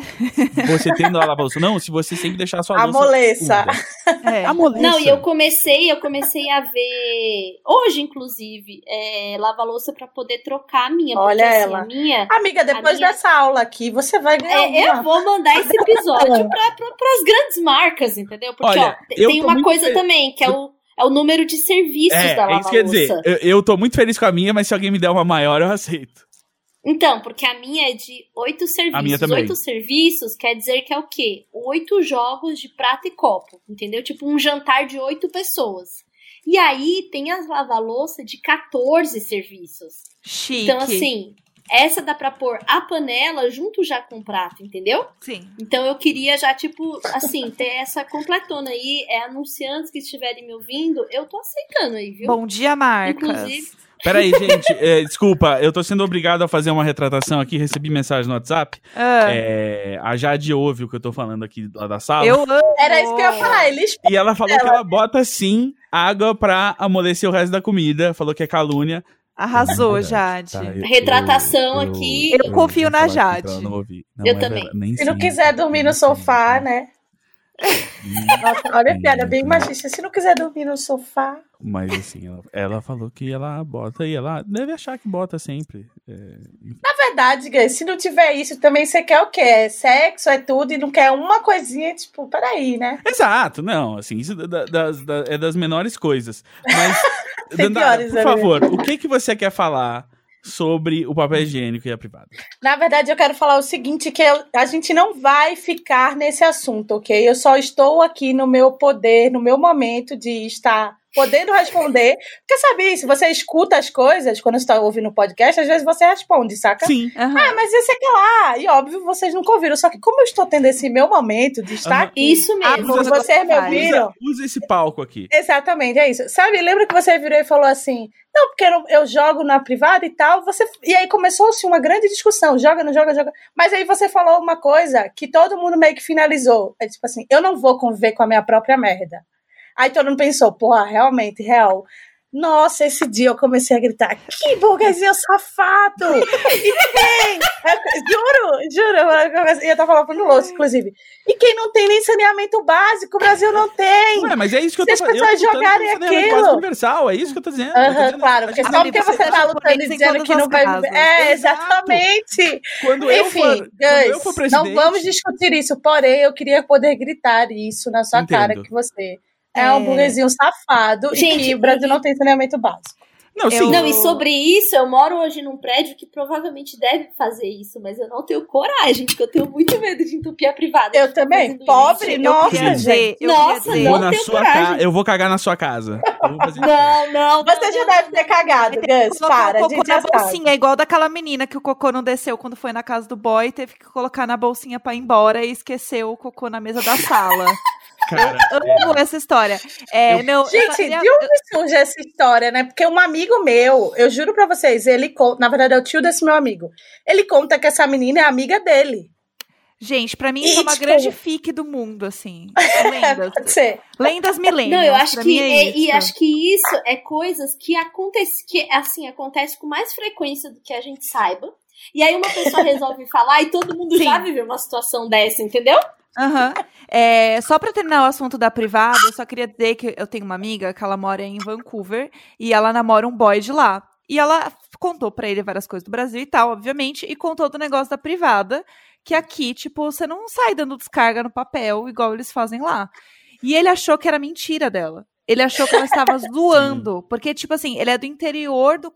Você tendo a lavar louça. Não, se você sempre deixar a sua louça. Amoleça. úmida. É. Amoleça. Não, e eu comecei, eu comecei a ver hoje, inclusive, é, lavar louça pra poder trocar a minha. Olha porque, assim, ela. a minha. Amiga, depois minha- dessa aula aqui, você vai ganhar É, uma. eu vou mandar esse episódio *laughs* para as grandes marcas, entendeu? Porque Olha, ó, tem uma coisa feliz. também, que é o, é o número de serviços É, da é isso que dizer. lava-louça. Eu, eu tô muito feliz com a minha, mas se alguém me der uma maior, eu aceito. Então, porque a minha é de oito serviços. A minha também. Oito serviços quer dizer que é o quê? Oito jogos de prata e copo, entendeu? Tipo um jantar de oito pessoas. E aí tem as lava-louça de 14 serviços. Chique. Então, assim, essa dá pra pôr a panela junto já com o prato, entendeu? Sim. Então eu queria já, tipo, assim, ter essa completona aí. É anunciantes que estiverem me ouvindo, eu tô aceitando aí, viu? Bom dia, marcas. Inclusive- Peraí, gente, é, desculpa, eu tô sendo obrigado a fazer uma retratação aqui, recebi mensagem no WhatsApp. Ah, É, a Jade ouve o que eu tô falando aqui lá da sala. eu amo. Era isso que eu ia falar. Eles E ela falou que ela bota sim água pra amolecer o resto da comida. Falou que é calúnia. Arrasou, é Jade. tá? Eu- Retratação aqui. Eu confio na Jade. ela não ouvir. Não, Eu é também. verdade, nem Se não quiser dormir no sofá, sim. né? Nossa, olha a piada bem machista. Se não quiser dormir no sofá. Mas assim, ela, ela falou que ela bota e ela deve achar que bota sempre. É, Na verdade, se não tiver isso, também você quer o quê? É sexo, é tudo, e não quer uma coisinha, tipo, peraí, né? Exato, não, assim, isso da- das- da- é das menores coisas. Mas *laughs* Dandara, piores por favor, o que, que você quer falar sobre o papel higiênico e a privada? Na verdade, eu quero falar o seguinte, que a gente não vai ficar nesse assunto, ok? Eu só estou aqui no meu poder, no meu momento de estar podendo responder. Porque sabe isso, você escuta as coisas quando você está ouvindo o podcast, às vezes você responde, saca? Sim. Aham. Ah, mas esse aqui lá. E óbvio, vocês nunca ouviram. Só que como eu estou tendo esse meu momento de estar Aham. aqui, Isso Ah, mesmo. se vocês me ouviram, Usa, usa esse palco aqui. Exatamente, é isso. Sabe, lembra que você virou e falou assim: não, porque eu, eu jogo na privada e tal. Você E aí começou-se uma grande discussão: joga, não joga, joga. Mas aí você falou uma coisa que todo mundo meio que finalizou. É tipo assim: eu não vou conviver com a minha própria merda. Aí todo mundo pensou: porra, realmente, real. Nossa, esse dia eu comecei a gritar: que burguesia safado! E quem? Juro, juro. eu E eu tava falando pro Louço, inclusive. E quem não tem nem saneamento básico? O Brasil não tem. Ué, mas é isso que eu Se tô as falando. pessoas eu tô lutando jogarem saneamento aquilo. universal, é isso que eu tô dizendo. Eu tô Aham, dizendo- claro, porque só porque você tá lutando e dizendo que as não vai. casas. É, Exato. exatamente. Quando eu Enfim, for, quando eu for presidente, não vamos discutir isso, porém eu queria poder gritar isso na sua Entendo. cara que você é, É. um burguesinho safado e Gente, que o Brasil e- não tem saneamento básico. Não, sim. Eu- Não, e sobre isso, eu moro hoje num prédio que provavelmente deve fazer isso, mas eu não tenho coragem, porque eu tenho muito medo de entupir a privada. Eu também. Pobre, isso. nossa, eu gente. dizer, eu Nossa, dizer, Eu vou não na tenho sua coragem. casa. Eu vou cagar na sua casa. Eu vou fazer Não, não. Você não, já não, deve ter cagado, Gus. Para, o cocô na bolsinha, igual daquela menina que o cocô não desceu quando foi na casa do boy, teve que colocar na bolsinha pra ir embora e esqueceu o cocô na mesa da sala. *laughs* Cara, Amo essa história. É, não, eu só Gente, queria- de onde surge essa história, né? Porque um amigo meu, eu juro pra vocês, ele conta, na verdade é o tio desse meu amigo, ele conta que essa menina é amiga dele. Gente, pra mim E, isso é uma tipo- grande fique do mundo, assim. Lendas. *laughs* Pode ser. Lendas milênios. Não, eu acho pra que é é- e isso. acho que isso é coisas que acontece que assim acontece com mais frequência do que a gente saiba. E aí uma pessoa resolve falar e todo mundo Sim. já viveu uma situação dessa, entendeu? Aham. É, só pra terminar o assunto da privada, eu só queria dizer que eu tenho uma amiga que ela mora em Vancouver e ela namora um boy de lá. E ela contou pra ele várias coisas do Brasil e tal, obviamente, e contou do negócio da privada, que aqui, tipo, você não sai dando descarga no papel igual eles fazem lá. E ele achou que era mentira dela. Ele achou que ela estava *laughs* zoando. Porque, tipo assim, ele é do interior do,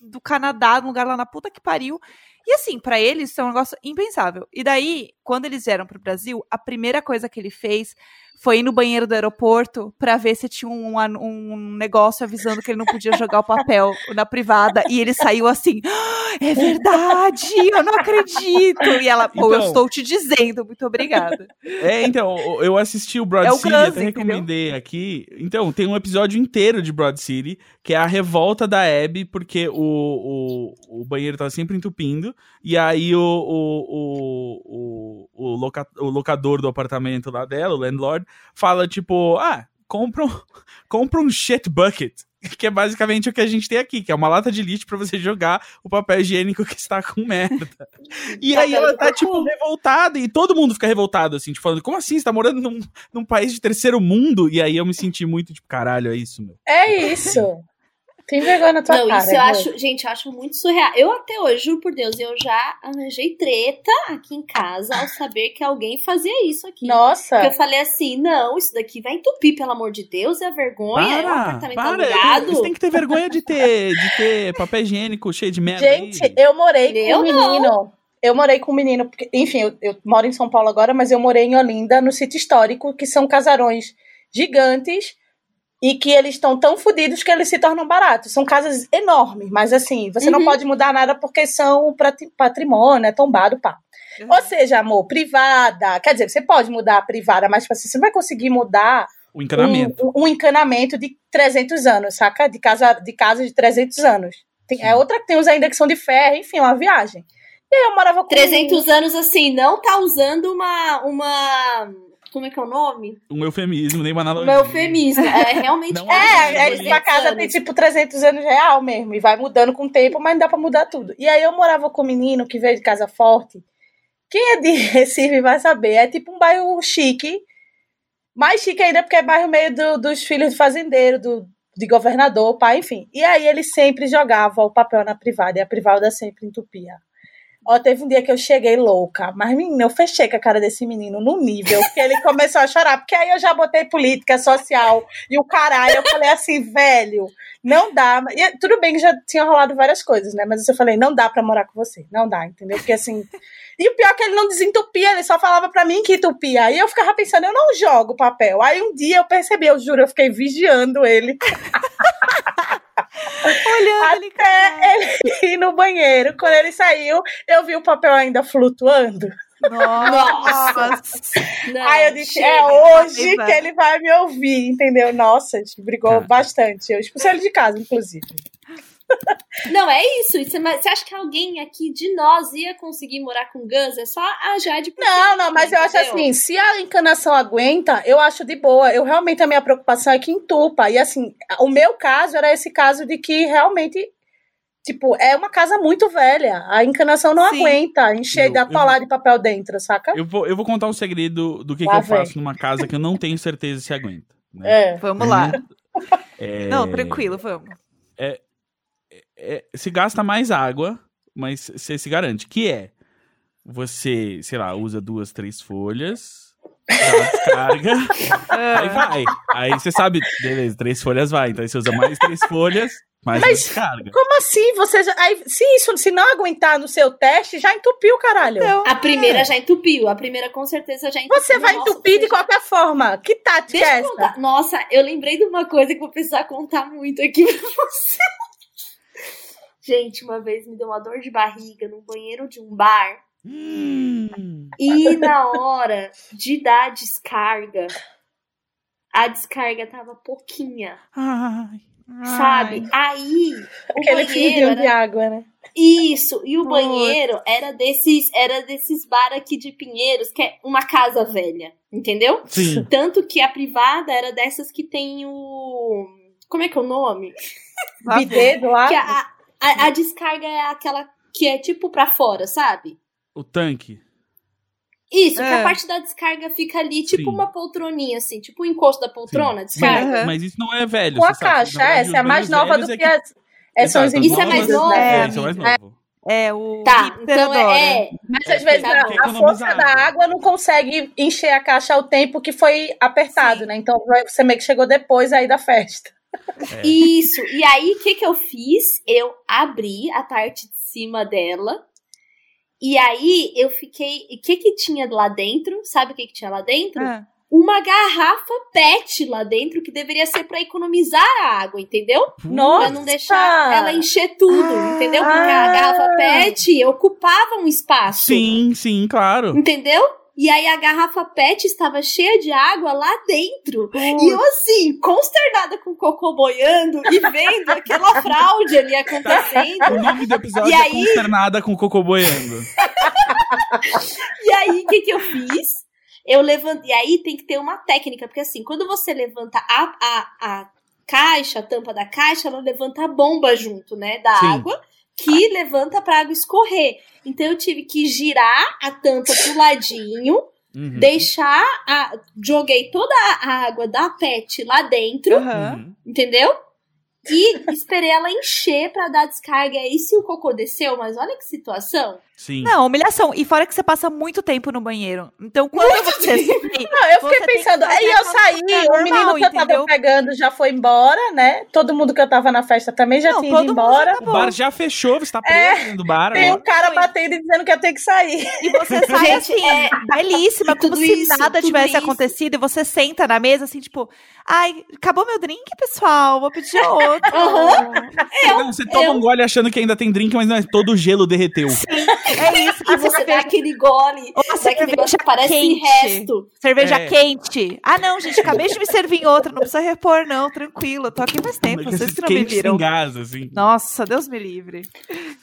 do Canadá, um lugar lá na puta que pariu. E assim, pra ele isso é um negócio impensável. E daí, quando eles vieram pro Brasil, a primeira coisa que ele fez foi ir no banheiro do aeroporto pra ver se tinha um, um negócio avisando que ele não podia jogar o papel na privada. E ele saiu assim: "Ah, é verdade, eu não acredito. E ela, pô, eu Então- estou te dizendo, muito obrigada. É, então, eu assisti o Broad É o City, Guns, até entendeu? recomendei aqui. Então, tem um episódio inteiro de Broad City, que é a revolta da Abby, porque o, o, o banheiro tá sempre entupindo, e aí o, o, o, o, loca- o locador do apartamento lá dela, o landlord, fala tipo, ah, compra um, *laughs* compra um shit bucket. *laughs* Que é basicamente o que a gente tem aqui, que é uma lata de lixo pra você jogar o papel higiênico que está com merda. E aí Papel ela tá, cocô. tipo, revoltada, e todo mundo fica revoltado, assim, tipo, falando, como assim? Você tá morando num, num país de terceiro mundo? E aí eu me senti muito, tipo, caralho, é isso, meu. É isso. Tem vergonha na tua não, cara. isso eu acho, gente, eu acho muito surreal. Eu até hoje, juro por Deus, eu já arranjei treta aqui em casa ao saber que alguém fazia isso aqui. Nossa. Porque eu falei assim, não, isso daqui vai entupir, pelo amor de Deus, é vergonha, é um apartamento alugado. Você tem que ter vergonha de ter, de ter papel higiênico cheio de merda. Gente, aí. eu morei com Eu um menino. Eu morei com um menino, porque, enfim, eu, eu moro em São Paulo agora, mas eu morei em Olinda, no sítio histórico, que são casarões gigantes e que eles estão tão fodidos que eles se tornam baratos. São casas enormes, mas assim, você não Uhum. pode mudar nada porque são patrimônio, é tombado, pá. Ou seja, amor, privada. Quer dizer, você pode mudar a privada, mas tipo assim, você não vai conseguir mudar O encanamento. um, um encanamento de 300 anos, saca? De casa de, casa de 300 anos. Tem, é outra que tem uns ainda que são de ferro, enfim, é uma viagem. E aí eu morava com 300 anos assim, não tá usando uma. uma como é que é o nome? Um eufemismo, nem uma Um analogia. eufemismo. É realmente. Não É, é, é, sua casa tem tipo 300 anos real mesmo, e vai mudando com o tempo, mas não dá pra mudar tudo. E aí eu morava com um menino que veio de casa forte. Quem é de *laughs* Recife vai saber, é tipo um bairro chique, mais chique ainda porque é bairro meio do- dos filhos de fazendeiro, do, de governador, pai, enfim. E aí ele sempre jogava o papel na privada, e a privada sempre entupia. Ó, teve um dia que eu cheguei louca, mas menina, eu fechei com a cara desse menino no nível que ele começou a chorar, porque aí eu já botei política social e o caralho, eu falei assim, velho, não dá. E, tudo bem que já tinha rolado várias coisas, né? Mas eu falei, não dá pra morar com você, não dá, entendeu? Porque assim. E o pior é que ele não desentupia, ele só falava pra mim que entupia. Aí eu ficava pensando, eu não jogo papel. Aí um dia eu percebi, eu juro, eu fiquei vigiando ele. *laughs* Olhando. Até ele *laughs* ir no banheiro. Quando ele saiu, eu vi o papel ainda flutuando. Nossa. Não, Aí eu disse, chega. é hoje que ele vai me ouvir, entendeu? Nossa, a gente brigou Tá. bastante. Eu expulsei ele de casa, inclusive. Não, é isso. Isso é- mas Você acha que alguém aqui de nós ia conseguir morar com Gus? É só a Jade. Não, não, mas eu acho entendeu? assim, se a encanação aguenta, eu acho de boa. Eu realmente, a minha preocupação é que entupa. E assim, o meu caso era esse caso de que realmente, tipo, é uma casa muito velha. A encanação não Sim. aguenta encher Eu- da palar de papel dentro, saca? Eu vou, eu vou contar um segredo do que, que eu faço numa casa que eu não tenho certeza se aguenta. Né? É. Vamos lá. É, Não, tranquilo, vamos. é, se gasta mais água, mas você se garante. Que é, você, sei lá, usa duas, três folhas, descarga, *laughs* aí Ah, vai. Aí você sabe, beleza, três folhas vai. Então aí você usa mais três folhas, mais Mas- descarga. Como assim? Você já, aí, se isso se não aguentar no seu teste, já entupiu, caralho. então, A primeira já entupiu. A primeira com certeza já entupiu. Você vai Nossa, entupir de já- qualquer forma. Que tática Deixa é essa? contar. Nossa, eu lembrei de uma coisa que vou precisar contar muito aqui pra você. Gente, uma vez me deu uma dor de barriga no banheiro de um bar. Hum. E na hora de dar a descarga, a descarga tava pouquinha, Ai. sabe? Aí, o Aquele banheiro fiozinho de era água, né? Isso, e o Putz. banheiro era desses, era desses bar aqui de Pinheiros, que é uma casa velha, entendeu? Sim. Tanto que a privada era dessas que tem o. Como é que é o nome? Bidê do lado. Que a, a, a descarga é aquela que é tipo pra fora, sabe? O tanque. Isso, que É. a parte da descarga fica ali, tipo Sim. uma poltroninha, assim, tipo o encosto da poltrona, descarga. Mas, mas isso não é velho. Com a caixa, verdade, essa é a mais nova do velhos que as. É, são os Isso é mais novo? É, isso é mais novo. É o Tá, então adora. é. Mas É, às vezes tem a, que a força da água. água não consegue encher a caixa ao tempo que foi apertado, Sim. né? Então você meio que chegou depois aí da festa. É. Isso. E aí, o que, que eu fiz? Eu abri a parte de cima dela. E aí, eu fiquei. O que, que tinha lá dentro? Sabe o que, que tinha lá dentro? Ah, Uma garrafa PET lá dentro, que deveria ser pra economizar a água, entendeu? Nossa! Pra não deixar ela encher tudo, Ah. entendeu? Porque a garrafa PET ocupava um espaço. Sim, sim, claro. Entendeu? E aí a garrafa PET estava cheia de água lá dentro. E eu, assim, consternada com o cocô boiando e vendo aquela fraude ali acontecendo. O nome do episódio E é aí? Consternada com o Cocô Boiando. *laughs* E aí, o que, que eu fiz? Eu levantei. E aí tem que ter uma técnica, porque assim, quando você levanta a, a, a caixa, a tampa da caixa, ela levanta a bomba junto, né? Da Sim. água, que levanta pra água escorrer. Então eu tive que girar a tampa pro ladinho, Uhum. deixar a. Joguei toda a água da PET lá dentro. Uhum. entendeu? E esperei ela encher pra dar descarga. E aí, se o cocô desceu, mas olha que situação. Sim. Não, humilhação. E fora que você passa muito tempo no banheiro. Então, quando você sai, Não, eu fiquei pensando, aí eu saí, coisa o normal, menino que eu tava entendeu? pegando já foi embora, né? Todo mundo que eu tava na festa também já Não, tinha ido embora. O bar já fechou, você tá preso dentro do bar Tem um cara Foi. batendo e dizendo que eu tenho que sair. E você *laughs* sai Gente, assim, é- belíssima, *laughs* como se isso, nada tivesse isso. acontecido. E você senta na mesa, assim, tipo, ai, acabou meu drink, pessoal, vou pedir *laughs* outro. Não, você toma eu- um gole achando que ainda tem drink, mas não é todo o gelo derreteu. É isso. E A você cerveja, aquele gole, Ou cerveja que parece quente. resto. cerveja É. quente. Ah, não, gente, acabei de me servir em outra, não precisa repor, não, tranquilo. Eu tô aqui faz tempo, Mas vocês que não me viram. gás, assim. Nossa, Deus me livre.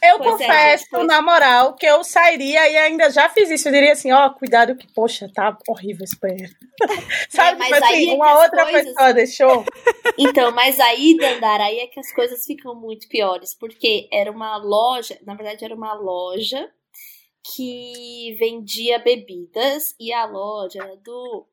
Eu Pois é, confesso, pois- na moral, que eu sairia e ainda já fiz isso. Eu diria assim, ó, cuidado que, poxa, tá horrível esse banheiro. *laughs* Sabe, mas aí assim, é que uma outra coisas- pessoa deixou. *laughs* Então, mas aí, Dandara, aí é que as coisas ficam muito piores. Porque era uma loja, na verdade era uma loja que vendia bebidas e a loja era do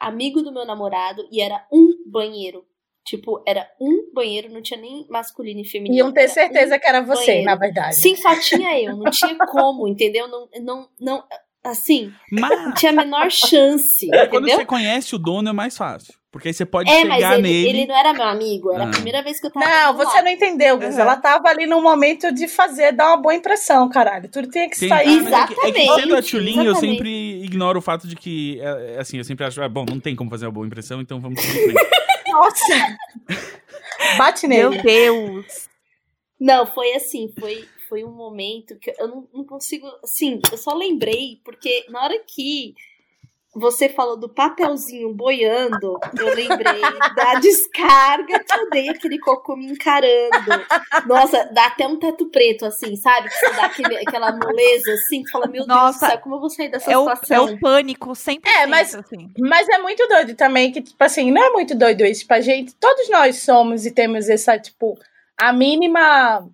amigo do meu namorado e era um banheiro. Tipo, era um banheiro, não tinha nem masculino e feminino. Iam ter certeza um que era você, banheiro. na verdade. Sim, só tinha eu, não tinha *laughs* como, entendeu? Não, não, não, assim, Mas não tinha a menor chance, quando entendeu? você conhece o dono é mais fácil. Porque aí você pode É, mas chegar ele, nele. ele não era meu amigo, era Ah. a primeira vez que eu tava Não, você não entendeu, Gus. Uhum. Ela tava ali no momento de fazer, dar uma boa impressão, caralho. Tudo tinha que Tem- sair. Ah, mas é que- É que, sendo a Exatamente, Tchulin, eu exatamente. sempre ignoro o fato de que, é, é, assim, eu sempre acho, ah, bom, não tem como fazer uma boa impressão, então vamos. *laughs* Nossa! Bate Meu nele. Deus. Não, foi assim, foi, foi um momento que eu não, não consigo. Assim, eu só lembrei, porque na hora que você falou do papelzinho boiando, eu lembrei *laughs* da descarga que eu dei aquele cocô me encarando. Nossa, dá até um teto preto, assim, sabe? Que você dá aquele, aquela moleza assim, que fala, meu Nossa, Deus do céu, como eu vou sair dessa É o, situação? é o pânico 100%. É, mas- assim. Mas é muito doido também, que, tipo assim, não é muito doido isso pra gente. Todos nós somos e temos essa, tipo, a mínima.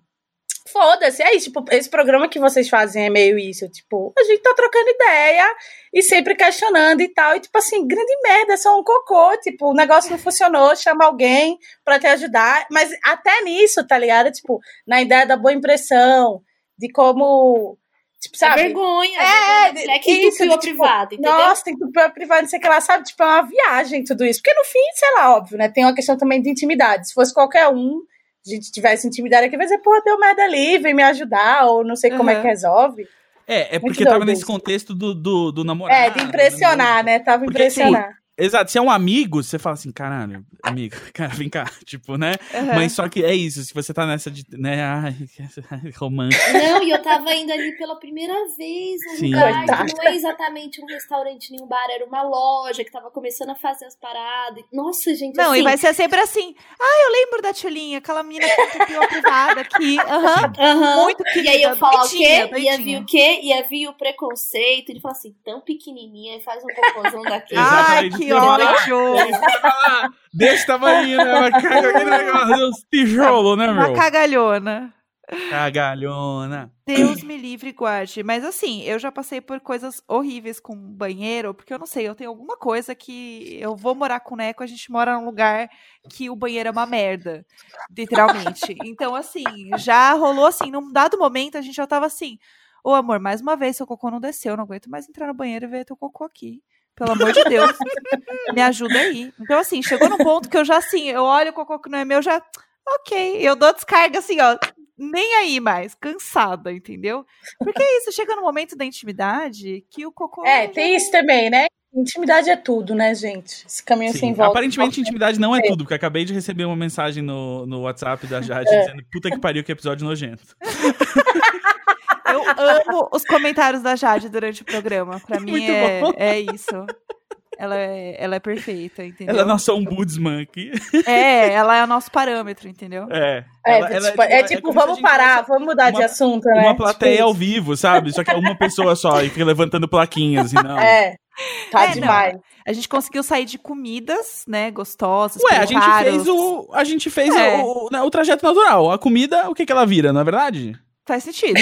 Foda-se, é isso. Tipo, esse programa que vocês fazem é meio isso. Tipo, a gente tá trocando ideia e sempre questionando e tal. E, tipo assim, grande merda, é só um cocô. Tipo, o negócio não funcionou, chama alguém pra te ajudar. Mas até nisso, tá ligado? Tipo, na ideia da boa impressão, de como. Tipo, É sabe? vergonha. É, vergonha, é que isso, entupiu a tipo, privada, entendeu? Nossa, tem que pra privado, não sei o que lá, sabe? Tipo, é uma viagem tudo isso. Porque no fim, sei lá, óbvio, né? Tem uma questão também de intimidade. Se fosse qualquer um, a gente tivesse intimidade aqui, vai dizer, pô, deu merda ali, vem me ajudar, ou não sei como é Uhum. que resolve. É, é porque tava nesse contexto do, do, do namorado. É, de impressionar, né? Tava Porque, assim, impressionar. Exato, se é um amigo, você fala assim, caralho, amigo, *laughs* cara, vem cá, tipo, né? Aham. Mas só que é isso, se você tá nessa de, né, ai, *laughs* romântico. Não, e eu tava indo ali pela primeira vez num Sim. lugar que não é exatamente um restaurante nem um bar, era uma loja que tava começando a fazer as paradas. Nossa, gente, Não, assim, e vai ser sempre assim. Ah, eu lembro da Tchulinha, aquela menina que entupiu a privada aqui. Aham. aham. Muito querida. E aí eu falar o quê? Ia vir o quê? Ia vir o preconceito de falar assim, tão pequenininha e faz um cocôzão daqui. *laughs* Ai, Exatamente. que ódio. Desse tamanho, né? Uma caga- aquele negócio, uns tijolo, né, Uma meu? cagalhona. Cagalhona. Deus me livre e guarde. Mas assim, eu já passei por coisas horríveis com banheiro, porque eu não sei, eu tenho alguma coisa que eu vou morar com o Neco, a gente mora num lugar que o banheiro é uma merda, literalmente. Então, assim, já rolou assim, num dado momento a gente já tava assim, ô amor, mais uma vez seu cocô não desceu, eu não aguento mais entrar no banheiro e ver teu cocô aqui. Pelo amor de Deus, me ajuda aí. Então, assim, chegou num ponto que eu já, assim, eu olho o cocô que não é meu, já, ok, eu dou descarga assim, ó, nem aí mais, cansada, entendeu? Porque é isso, chega no momento da intimidade que o cocô. É, já tem isso também, né? Intimidade é tudo, né, gente? Esse caminho Sim, sem volta. Aparentemente, intimidade não é tudo, porque acabei de receber uma mensagem no, no WhatsApp da Jade É. dizendo puta que pariu, que episódio nojento. *laughs* Eu amo os comentários da Jade durante o programa. Pra mim Muito é, bom. é isso. Ela é, ela é perfeita, entendeu? Ela é nossa ombudsman aqui. É, ela é o nosso parâmetro, entendeu? É. É, Ela- ela tipo, é tipo, como se a vamos parar, vamos mudar de uma- assunto, né? Uma plateia Tipo ao vivo, sabe? Só que é uma pessoa só e fica levantando plaquinhas, assim, não. É, tá É, não. demais. A gente conseguiu sair de comidas, né, gostosas. Ué, a gente fez o. A gente fez É. o, o, né, o trajeto natural. A comida, o que, que ela vira, não é verdade? Faz sentido.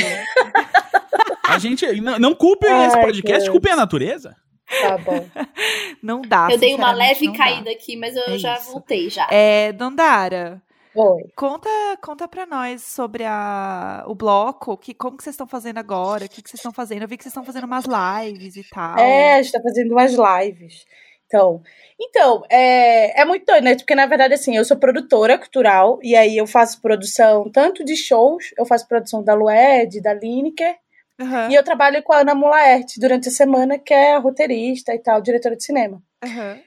A gente. Não, não culpem Ai, esse podcast, Deus. culpem a natureza. Tá bom. *laughs* Não dá. eu dei uma leve não dá. caída aqui, mas eu É já isso. voltei já. É, Dandara, Oi. conta, conta pra nós sobre a, o bloco, que, como que vocês estão fazendo agora, o que, que vocês estão fazendo. Eu vi que vocês estão fazendo umas lives e tal. É, a gente tá fazendo umas lives. Então, então é, é muito doido, né? Porque, na verdade, assim, eu sou produtora cultural, e aí eu faço produção tanto de shows, eu faço produção da Lued, da Lineker, Aham, e eu trabalho com a Ana Mulaerte durante a semana, que é roteirista e tal, diretora de cinema. aham.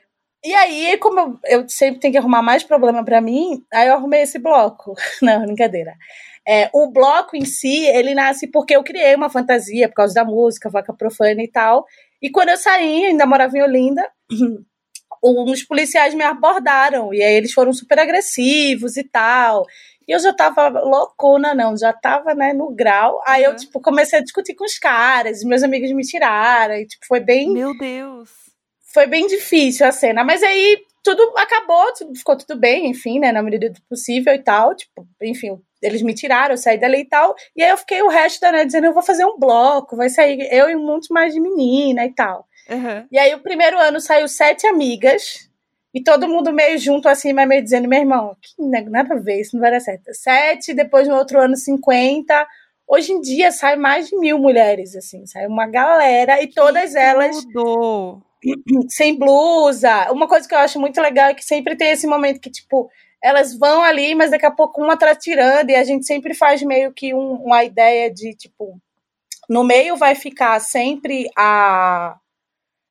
E aí, como eu, eu sempre tenho que arrumar mais problema pra mim, aí eu arrumei esse bloco. *laughs* Não, brincadeira. É, o bloco em si, ele nasce porque eu criei uma fantasia por causa da música, vaca profana e tal. E quando eu saí, ainda morava em Olinda, uns policiais me abordaram. E aí eles foram super agressivos e tal. E eu já tava loucona, não, já tava, né, no grau. Aí eu, Uhum. tipo, comecei a discutir com os caras, meus amigos me tiraram, e, tipo, foi bem Meu Deus. foi bem difícil a cena, mas aí tudo acabou, ficou tudo bem, enfim, né, na medida do possível e tal, tipo, enfim, eles me tiraram, eu saí dali e tal, e aí eu fiquei o resto da noite dizendo, eu vou fazer um bloco, vai sair eu e um monte mais de menina e tal. Aham. E aí o primeiro ano saiu sete amigas, E todo mundo meio junto assim, mas meio dizendo, meu irmão, que nada a ver, isso não vai dar certo. Sete, depois no outro ano, 50. Hoje em dia sai mais de mil mulheres, assim, sai uma galera e todas elas Tudo. *clears throat* sem blusa. Uma coisa que eu acho muito legal é que sempre tem esse momento que, tipo, elas vão ali, mas daqui a pouco uma tá tirando, e a gente sempre faz meio que um- uma ideia de, tipo, no meio vai ficar sempre a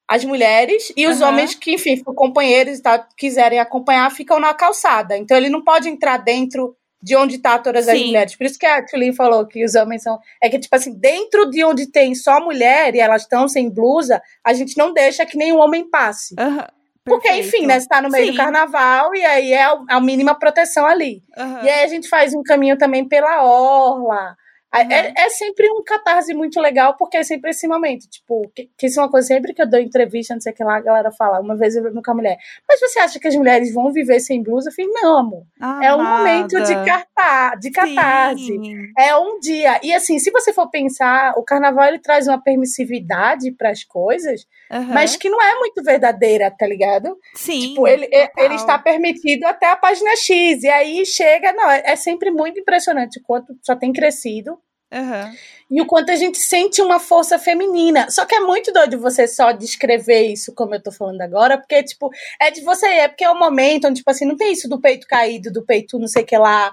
as mulheres e os Aham. homens que, enfim, companheiros e tal, quiserem acompanhar, ficam na calçada. Então ele não pode entrar dentro de onde tá todas as Sim. mulheres. Por isso que a Tulin falou que os homens são. É que, tipo assim, dentro de onde tem só mulher e elas estão sem blusa, a gente não deixa que nenhum homem passe. Aham, Porque, enfim, né? Você tá no meio Sim. do carnaval e aí é a mínima proteção ali. Aham. E aí a gente faz um caminho também pela orla. A- Uhum. É, é sempre um catarse muito legal, porque é sempre esse momento. Tipo, que, que isso é uma coisa sempre que eu dou entrevista, não sei o que lá, a galera fala. Uma vez eu vi com a mulher. Mas você acha que as mulheres vão viver sem blusa? Eu falei, não, amor. É um momento de, Amada. cartar, de catarse. Sim. É um dia. E assim, se você for pensar, o carnaval ele traz uma permissividade para as coisas, Aham. mas que não é muito verdadeira, tá ligado? Sim. Tipo, ele, ele está permitido até a página X. E aí chega, não, é, é sempre muito impressionante o quanto só tem crescido Aham. e o quanto a gente sente uma força feminina. Só que é muito doido você só descrever isso como eu tô falando agora, porque, tipo, é de você, é porque é o momento onde, tipo assim, não tem isso do peito caído, do peito não sei o que lá.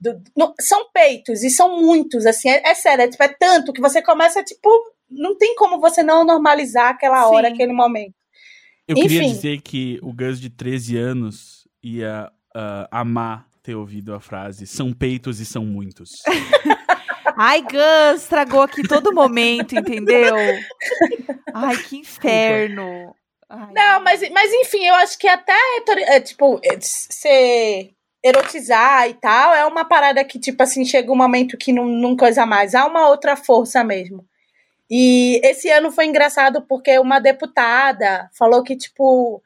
do- não- são peitos, e são muitos, assim, é, é sério, é, tipo, é tanto que você começa, tipo, não tem como você não normalizar aquela hora, Sim. aquele momento. Eu queria Enfim. dizer que o Gus de 13 anos ia ah, amar ter ouvido a frase são peitos e são muitos. *laughs* Ai, Gus, estragou aqui todo momento, entendeu? Ai, que inferno. Ai, Não, mas, mas enfim, eu acho que até, é, tipo, é, ser erotizar e tal é uma parada que, tipo assim, chega um momento que não, não coisa mais. Há uma outra força mesmo. E esse ano foi engraçado porque uma deputada falou que, tipo,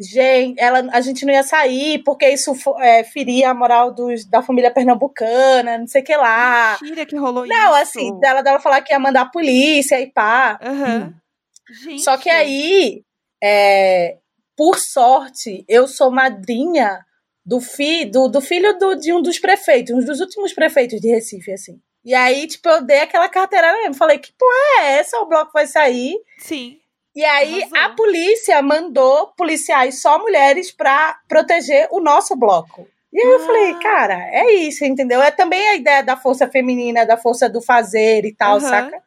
gente, ela, a gente não ia sair porque isso é, feria a moral dos, da família pernambucana, não sei o que lá. Mentira que rolou isso. Não, assim, dela, dela falar que ia mandar a polícia e pá. Aham. Gente. Só que aí, é, por sorte, eu sou madrinha do, fi, do, do filho do- de um dos prefeitos, um dos últimos prefeitos de Recife, assim. E aí, tipo, eu dei aquela carteirada mesmo. Falei, que porra é essa? O bloco vai sair. Sim. E aí, Arrasou. a polícia mandou policiais só mulheres pra proteger o nosso bloco. E aí eu Ah. falei, cara, é isso, entendeu? É também a ideia da força feminina, da força do fazer e tal, Aham. saca?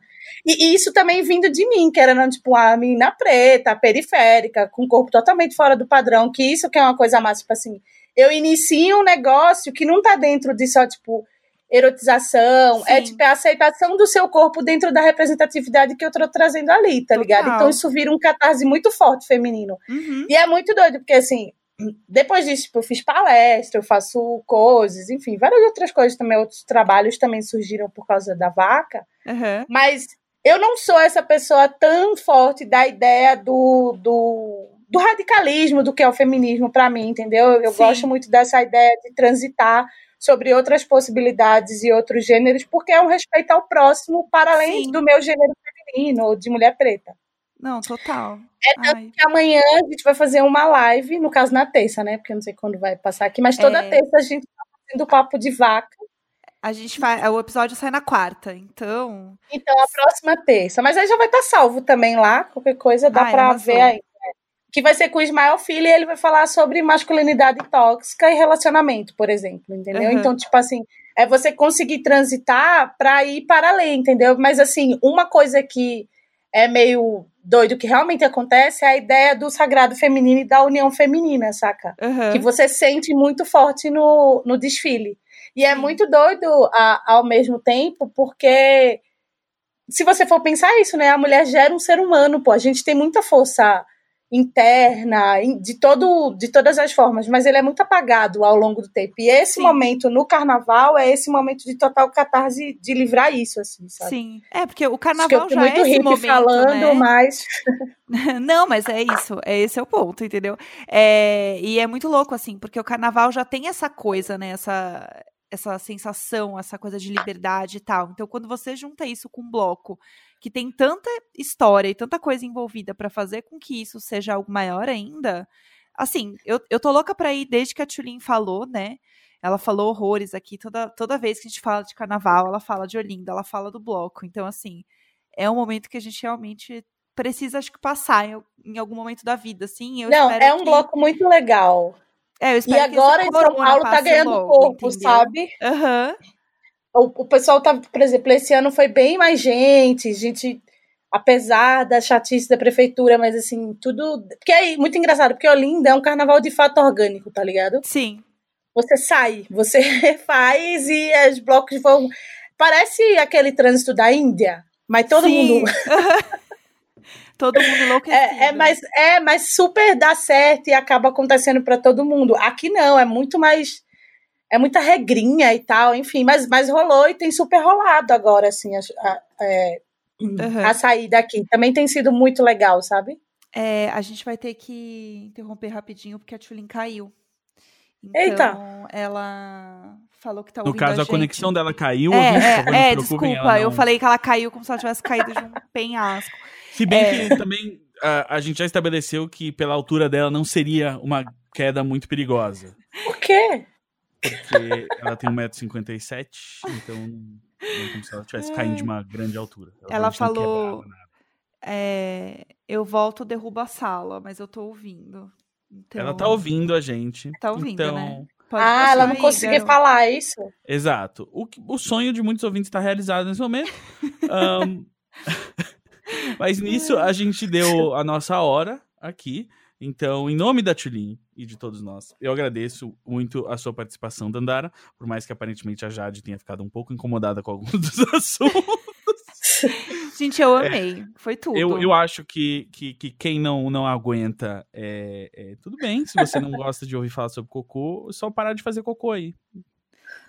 E, e isso também vindo de mim, que era, tipo, a menina preta, periférica, com o corpo totalmente fora do padrão, que isso que é uma coisa mais, tipo assim, eu inicio um negócio que não tá dentro de só, tipo, erotização, é Sim. tipo a aceitação do seu corpo dentro da representatividade que eu tô trazendo ali, tá ligado? Total. Então isso vira um catarse muito forte feminino. Uhum. E é muito doido, porque assim, depois disso, tipo, eu fiz palestra, eu faço coisas, enfim, várias outras coisas também, outros trabalhos também surgiram por causa da vaca, Aham. mas eu não sou essa pessoa tão forte da ideia do, do, do radicalismo do que é o feminismo pra mim, entendeu? Eu Sim. gosto muito dessa ideia de transitar sobre outras possibilidades e outros gêneros, porque é um respeito ao próximo para além Sim. do meu gênero feminino ou de mulher preta. Não, total. É Ai. que amanhã a gente vai fazer uma live, no caso na terça, né? Porque eu não sei quando vai passar aqui, mas toda É. terça a gente tá fazendo papo de vaca. A gente faz. O episódio sai na quarta, então. Então a próxima terça. Mas aí já vai estar salvo também lá, qualquer coisa dá Ai, pra arrasou. ver aí. Que vai ser com o Ismael Filho e ele vai falar sobre masculinidade tóxica e relacionamento, por exemplo, entendeu? Uhum. Então, tipo assim, é você conseguir transitar pra ir para além, entendeu? Mas assim, uma coisa que é meio doido que realmente acontece é a ideia do sagrado feminino e da união feminina, saca? Aham. que você sente muito forte no, no desfile. E é muito doido a- ao mesmo tempo, porque se você for pensar isso, né? A mulher gera um ser humano, pô. A gente tem muita força interna, de, todo, de todas as formas, mas ele é muito apagado ao longo do tempo. E esse Sim. momento no carnaval é esse momento de total catarse de livrar isso, assim, sabe? Sim. É, porque o carnaval já é muito esse hippie momento, falando, né? mas. *laughs* *laughs* Não, mas é isso, é esse é o ponto, entendeu? É, e é muito louco, assim, porque o carnaval já tem essa coisa, né? Essa, essa sensação, essa coisa de liberdade e tal. Então, quando você junta isso com um bloco que tem tanta história e tanta coisa envolvida pra fazer com que isso seja algo maior ainda, assim, eu, eu tô louca pra ir desde que a Tulin falou, né? Ela falou horrores aqui. Toda, toda vez que a gente fala de carnaval, ela fala de Olinda, ela fala do bloco. Então, assim, é um momento que a gente realmente precisa, acho que, passar em, em algum momento da vida, assim. Eu Não, é um que... bloco muito legal. É, eu e espero que agora em São Paulo tá ganhando logo, corpo, entendeu? sabe? Aham. O, o pessoal tá, por exemplo, esse ano foi bem mais gente, gente, apesar da chatice da prefeitura, mas assim, tudo. Porque é muito engraçado, porque Olinda é um carnaval de fato orgânico, tá ligado? Sim. Você sai, você *laughs* faz e os blocos vão. Parece aquele trânsito da Índia, mas todo Sim. mundo. *laughs* todo mundo enlouquecido. É, é, mas, é, mas super dá certo e acaba acontecendo para todo mundo. Aqui não, é muito mais. É muita regrinha e tal, enfim, mas, mas rolou e tem super rolado agora, assim, a, a, é, Uhum. a saída aqui. Também tem sido muito legal, sabe? É, a gente vai ter que interromper rapidinho porque a Tulin caiu. Então, Eita. ela falou que tá No ouvindo caso, a, a, conexão gente. dela caiu. É, *laughs* por é, é, desculpa. ela Eu falei que ela caiu como se ela tivesse caído de um *laughs* penhasco. Se bem É. que também a, a gente já estabeleceu que pela altura dela não seria uma queda muito perigosa. Por quê? Porque ela tem 1,57m, então não é como se ela estivesse caindo de uma grande altura. Ela não falou-. É, eu volto, derrubo a sala, mas eu tô ouvindo. Então, Ela tá ouvindo a gente. Tá ouvindo, então, né? pode ah, ela não aí, conseguia garoto. falar isso. Exato. O, o sonho de muitos ouvintes está realizado nesse momento. *laughs* Ahn, Mas nisso a gente deu a nossa hora aqui. Então, em nome da Tulin e de todos nós, eu agradeço muito a sua participação, Dandara. Por mais que aparentemente a Jade tenha ficado um pouco incomodada com alguns dos *laughs* assuntos. Gente, eu amei. Foi tudo. Eu, eu acho que, que, que quem não, não aguenta, é, é, tudo bem. Se você não gosta de ouvir falar sobre cocô, é só parar de fazer cocô aí.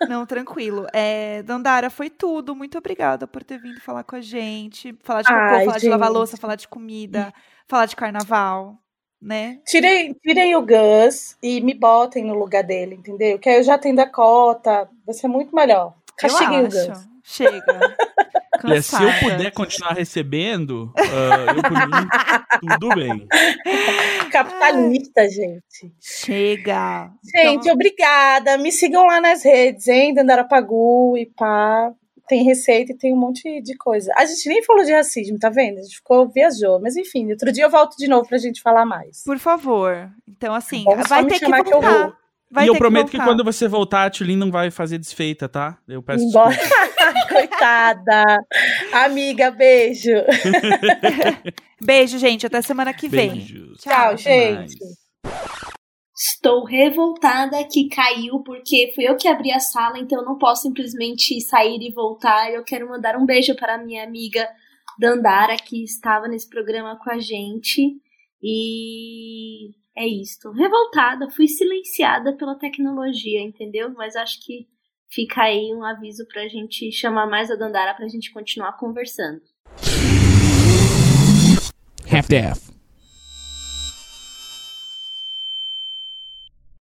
Não, tranquilo. É, Dandara, foi tudo. Muito obrigada por ter vindo falar com a gente. Falar de cocô, Ai, falar de lavar gente. louça, falar de comida, falar de carnaval, né? Tirem, tirem o Gus e me botem no lugar dele, entendeu? Que aí eu já tenho a cota. Vai ser muito melhor. Castiguem eu o Gus. Chega. *laughs* E é, se eu puder continuar recebendo, ah, eu por mim, *laughs* tudo bem. Capitalista, gente. Chega. Gente, Então, obrigada. Me sigam lá nas redes, hein? Dandara Pagu e pá. Tem receita e tem um monte de coisa. A gente nem falou de racismo, tá vendo? A gente ficou, viajou. Mas enfim, outro dia eu volto de novo pra gente falar mais. por favor. Então, assim, só vai me ter que chamar que eu voltar. vou. Vai e eu prometo que, voltar. quando você voltar, a Tulin não vai fazer desfeita, tá? Eu peço Embora. desculpa. *laughs* Coitada. Amiga, beijo. *laughs* Beijo, gente. Até semana que vem. Beijos. Tchau, Tchau, gente. Estou revoltada que caiu porque fui eu que abri a sala, então eu não posso simplesmente sair e voltar. Eu quero mandar um beijo para minha amiga Dandara, que estava nesse programa com a gente. E é isto. Revoltada, fui silenciada pela tecnologia, entendeu? Mas acho que fica aí um aviso pra gente chamar mais a Dandara pra gente continuar conversando. Half-Death.